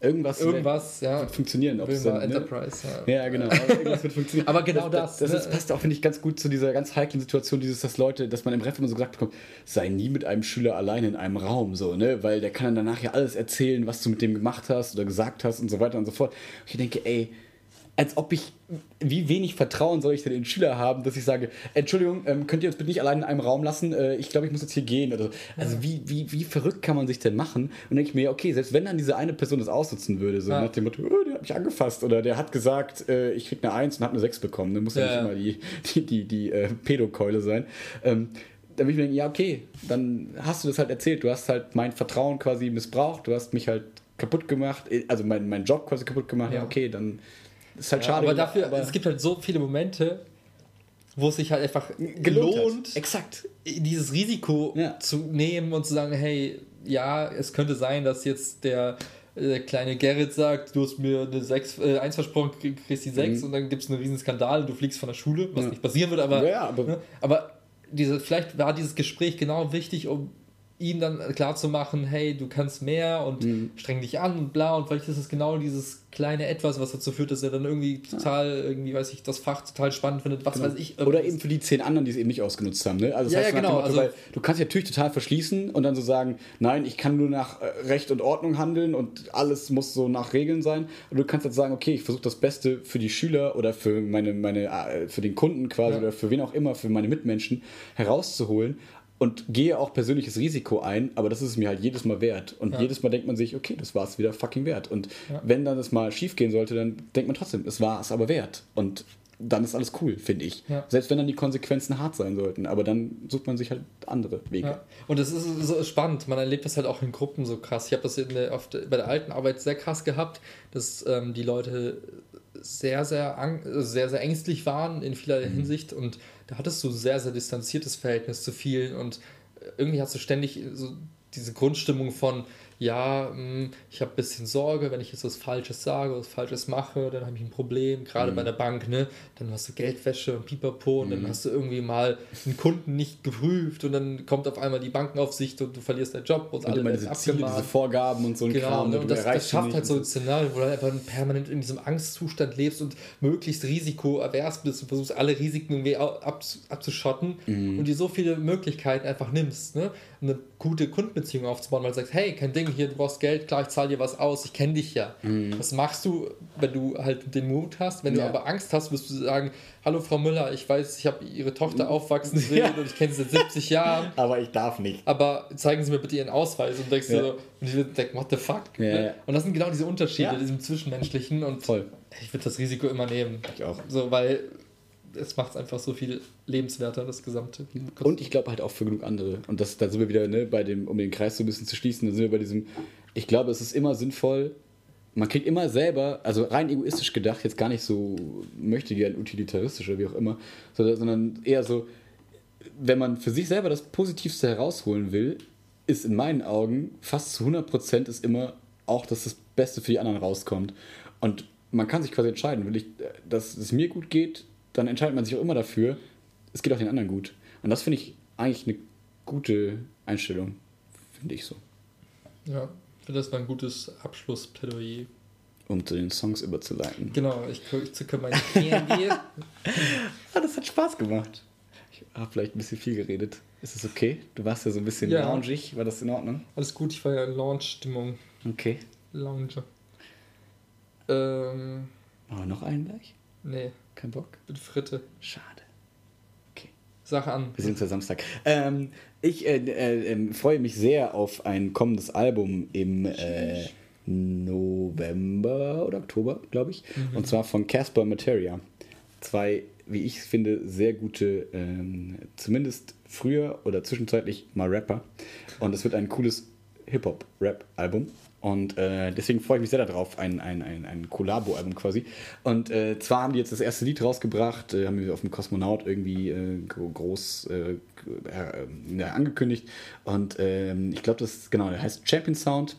Irgendwas, irgendwas, ja, wird funktionieren. Ob es dann, ne? Enterprise, ja. Ja, genau. Aber irgendwas wird funktionieren. Aber genau das, Das, ne? ist, passt auch, finde ich, ganz gut zu dieser ganz heiklen Situation, dieses, dass Leute, dass man im Ref immer so gesagt bekommt, sei nie mit einem Schüler alleine in einem Raum, so, ne? Weil der kann dann danach ja alles erzählen, was du mit dem gemacht hast oder gesagt hast und so weiter und so fort. Und ich denke, ey, als ob ich, wie wenig Vertrauen soll ich denn in Schüler haben, dass ich sage, Entschuldigung, ähm, könnt ihr uns bitte nicht allein in einem Raum lassen? Äh, ich glaube, ich muss jetzt hier gehen. Oder so. Also wie, wie, wie verrückt kann man sich denn machen? Und denke ich mir, okay, selbst wenn dann diese eine Person das ausnutzen würde, so Ja. nach dem Motto, oh, der hat mich angefasst oder der hat gesagt, äh, ich krieg eine Eins und hat eine Sechs bekommen, dann muss ja, Ja, ja. nicht immer die, die, die, die äh, Pädokeule sein. Ähm, dann würde ich mir denken, ja, okay, dann hast du das halt erzählt. Du hast halt mein Vertrauen quasi missbraucht, du hast mich halt kaputt gemacht, also mein, mein Job quasi kaputt gemacht. Ja, Ja. okay, dann ist halt Ja, schade. aber dafür, aber es gibt halt so viele Momente, wo es sich halt einfach gelohnt. lohnt, Hat. Exakt. dieses Risiko Ja. zu nehmen und zu sagen, hey, ja, es könnte sein, dass jetzt der, der kleine Gerrit sagt, du hast mir eine 6, äh, 1 versprochen, krieg- kriegst die 6 und dann gibt es einen riesen Skandal du fliegst von der Schule, was Mhm. Ja. nicht passieren wird, aber, Ja, aber- ne, aber diese, vielleicht war dieses Gespräch genau wichtig, um ihm dann klar zu machen, hey, du kannst mehr und Mhm. streng dich an und bla und vielleicht ist es genau dieses kleine Etwas, was dazu führt, dass er dann irgendwie total, irgendwie weiß ich, das Fach total spannend findet, was weiß ich. Oder eben für die zehn anderen, die es eben nicht ausgenutzt haben. Ne? Also das Ja, heißt, ja, genau, Motto, also- weil du kannst dich natürlich total verschließen und dann so sagen, nein, ich kann nur nach äh, Recht und Ordnung handeln und alles muss so nach Regeln sein. Und du kannst jetzt sagen, okay, ich versuche das Beste für die Schüler oder für meine, meine äh, für den Kunden quasi Ja. oder für wen auch immer, für meine Mitmenschen herauszuholen. Und gehe auch persönliches Risiko ein, aber das ist es mir halt jedes Mal wert. Und Ja. jedes Mal denkt man sich, okay, das war es wieder fucking wert. Und wenn dann das mal schief gehen sollte, dann denkt man trotzdem, es war es aber wert. Und dann ist alles cool, finde ich. Ja. Selbst wenn dann die Konsequenzen hart sein sollten. Aber dann sucht man sich halt andere Wege. Ja. Und es ist so spannend, man erlebt das halt auch in Gruppen so krass. Ich habe das der, der, bei der alten Arbeit sehr krass gehabt, dass ähm, die Leute sehr, sehr, sehr, sehr ängstlich waren in vielerlei Mhm. Hinsicht und da hattest du sehr, sehr distanziertes Verhältnis zu vielen und äh, irgendwie hast du ständig so diese Grundstimmung von, ja, mh, ich habe ein bisschen Sorge, wenn ich jetzt was Falsches sage, was Falsches mache, dann habe ich ein Problem, Mhm. gerade bei der Bank, ne? Dann hast du Geldwäsche und Pipapo und dann hast du irgendwie mal einen Kunden nicht geprüft und dann kommt auf einmal die Bankenaufsicht und du verlierst deinen Job und, Und alle diese Ziele, diese. Vorgaben und so ein Genau, Kram. ne? und das, das schafft halt so ein Szenario, wo du einfach permanent in diesem Angstzustand lebst und möglichst risikoavers bist und versuchst, alle Risiken irgendwie abzuschotten Mhm. und dir so viele Möglichkeiten einfach nimmst, ne? eine gute Kundenbeziehung aufzubauen, weil du sagst, hey, kein Ding, hier, du brauchst Geld, klar, ich zahle dir was aus, ich kenne dich ja. Was machst du, wenn du halt den Mut hast? Wenn Mhm. Ja. du aber Angst hast, wirst du sagen, hallo Frau Müller, ich weiß, ich habe Ihre Tochter aufwachsen sehen Mhm. Ja. und ich kenne sie seit 70 Jahren Aber ich darf nicht. aber zeigen Sie mir bitte Ihren Ausweis und denkst Ja. so, und ich denke, what the fuck? Ne? ja. Und das sind genau diese Unterschiede, Ja. diesem Zwischenmenschlichen und Voll. ich würde das Risiko immer nehmen. Ich auch. So, weil es macht es einfach so viel lebenswerter, das Gesamte. Und ich glaube halt auch für genug andere. Und das, da sind wir wieder, ne, bei dem, um den Kreis so ein bisschen zu schließen, da sind wir bei diesem, ich glaube, es ist immer sinnvoll, man kriegt immer selber, also rein egoistisch gedacht, jetzt gar nicht so möchte gern utilitaristisch oder wie auch immer, sondern, eher so, wenn man für sich selber das Positivste herausholen will, ist in meinen Augen fast zu 100% ist immer auch, dass das Beste für die anderen rauskommt. Und man kann sich quasi entscheiden, will ich, äh, dass es mir gut geht, dann entscheidet man sich auch immer dafür, es geht auch den anderen gut. Und das finde ich eigentlich eine gute Einstellung, finde ich so. Ja, finde, das war ein gutes Abschlussplädoyer. Um zu den Songs überzuleiten. Genau, ich, ich zücke meine PNG. ah, das hat Spaß gemacht. Ich habe vielleicht ein bisschen viel geredet. Ist es okay? Du warst ja so ein bisschen Ja. loungig. War das in Ordnung? Alles gut, ich war ja in Launch-Stimmung. Okay. Lounge. Ähm, Machen wir noch einen gleich? nee, Kein Bock? mit Fritte. Schade. Okay. Sache an. Wir sehen uns ja Samstag. Ähm, ich äh, äh, ähm, freue mich sehr auf ein kommendes Album im äh, November oder Oktober, glaube ich. Und zwar von Casper Materia. Zwei, wie ich finde, sehr gute, ähm, zumindest früher oder zwischenzeitlich mal Rapper. Und es wird ein cooles Hip-Hop-Rap-Album. Und äh, deswegen freue ich mich sehr darauf, ein, ein, ein, ein Collabo-Album quasi. Und äh, zwar haben die jetzt das erste Lied rausgebracht, äh, haben wir auf dem Kosmonaut irgendwie äh, gro- groß äh, äh, ja, angekündigt. Und ähm, ich glaube, das genau, der heißt Champion Sound.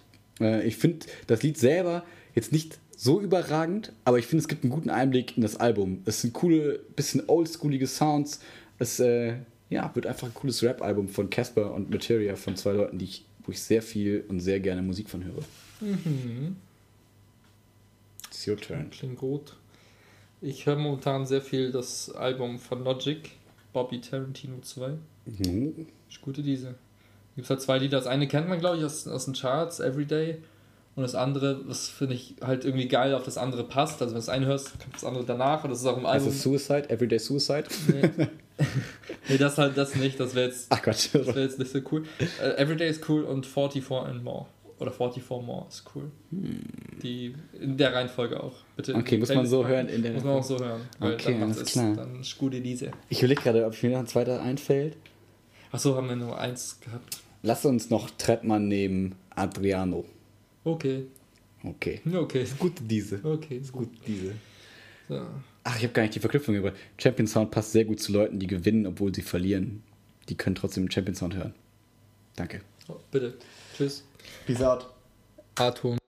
Ich finde das Lied selber jetzt nicht so überragend, aber ich finde, es gibt einen guten Einblick in das Album. Es sind coole, bisschen oldschoolige Sounds. Es ja, wird einfach ein cooles Rap-Album von Casper und Materia von zwei Leuten, die ich, wo ich sehr viel und sehr gerne Musik von höre. Mhm. It's your turn. Klingt gut. Ich höre momentan sehr viel das Album von Logic, Bobby Tarantino 2. Mhm. Ist gute diese. Gibt halt zwei Lieder. Das eine kennt man, glaube ich, aus, aus den Charts, Everyday. Und das andere, das finde ich halt irgendwie geil, auf das andere passt. Also wenn du das eine hörst, kommt das andere danach. Und das ist auch im Also Album. Suicide, Everyday Suicide. Nee. nee, das halt das nicht. Das wäre jetzt, Ach Gott. das wär jetzt nicht so cool. Äh, Everyday ist cool und 44 and More. Oder 44 More ist cool. Die in der Reihenfolge auch. Bitte Hm. Okay, muss man so hören in der Muss man auch so hören. Okay, dann alles es, klar. Dann ist gute diese. Ich überlege gerade, ob mir noch ein zweiter einfällt. Achso, haben wir nur eins gehabt. Lass uns noch Trettmann nehmen, Adriano. Okay. Okay. Okay. Gut diese. Okay, ist gut. Gut diese. So. Ach, ich habe gar nicht die Verknüpfung gebracht. Champion Sound passt sehr gut zu Leuten, die gewinnen, obwohl sie verlieren. Die können trotzdem Champion Sound hören. Danke. Oh, bitte. Tschüss. Peace out. A-Ton.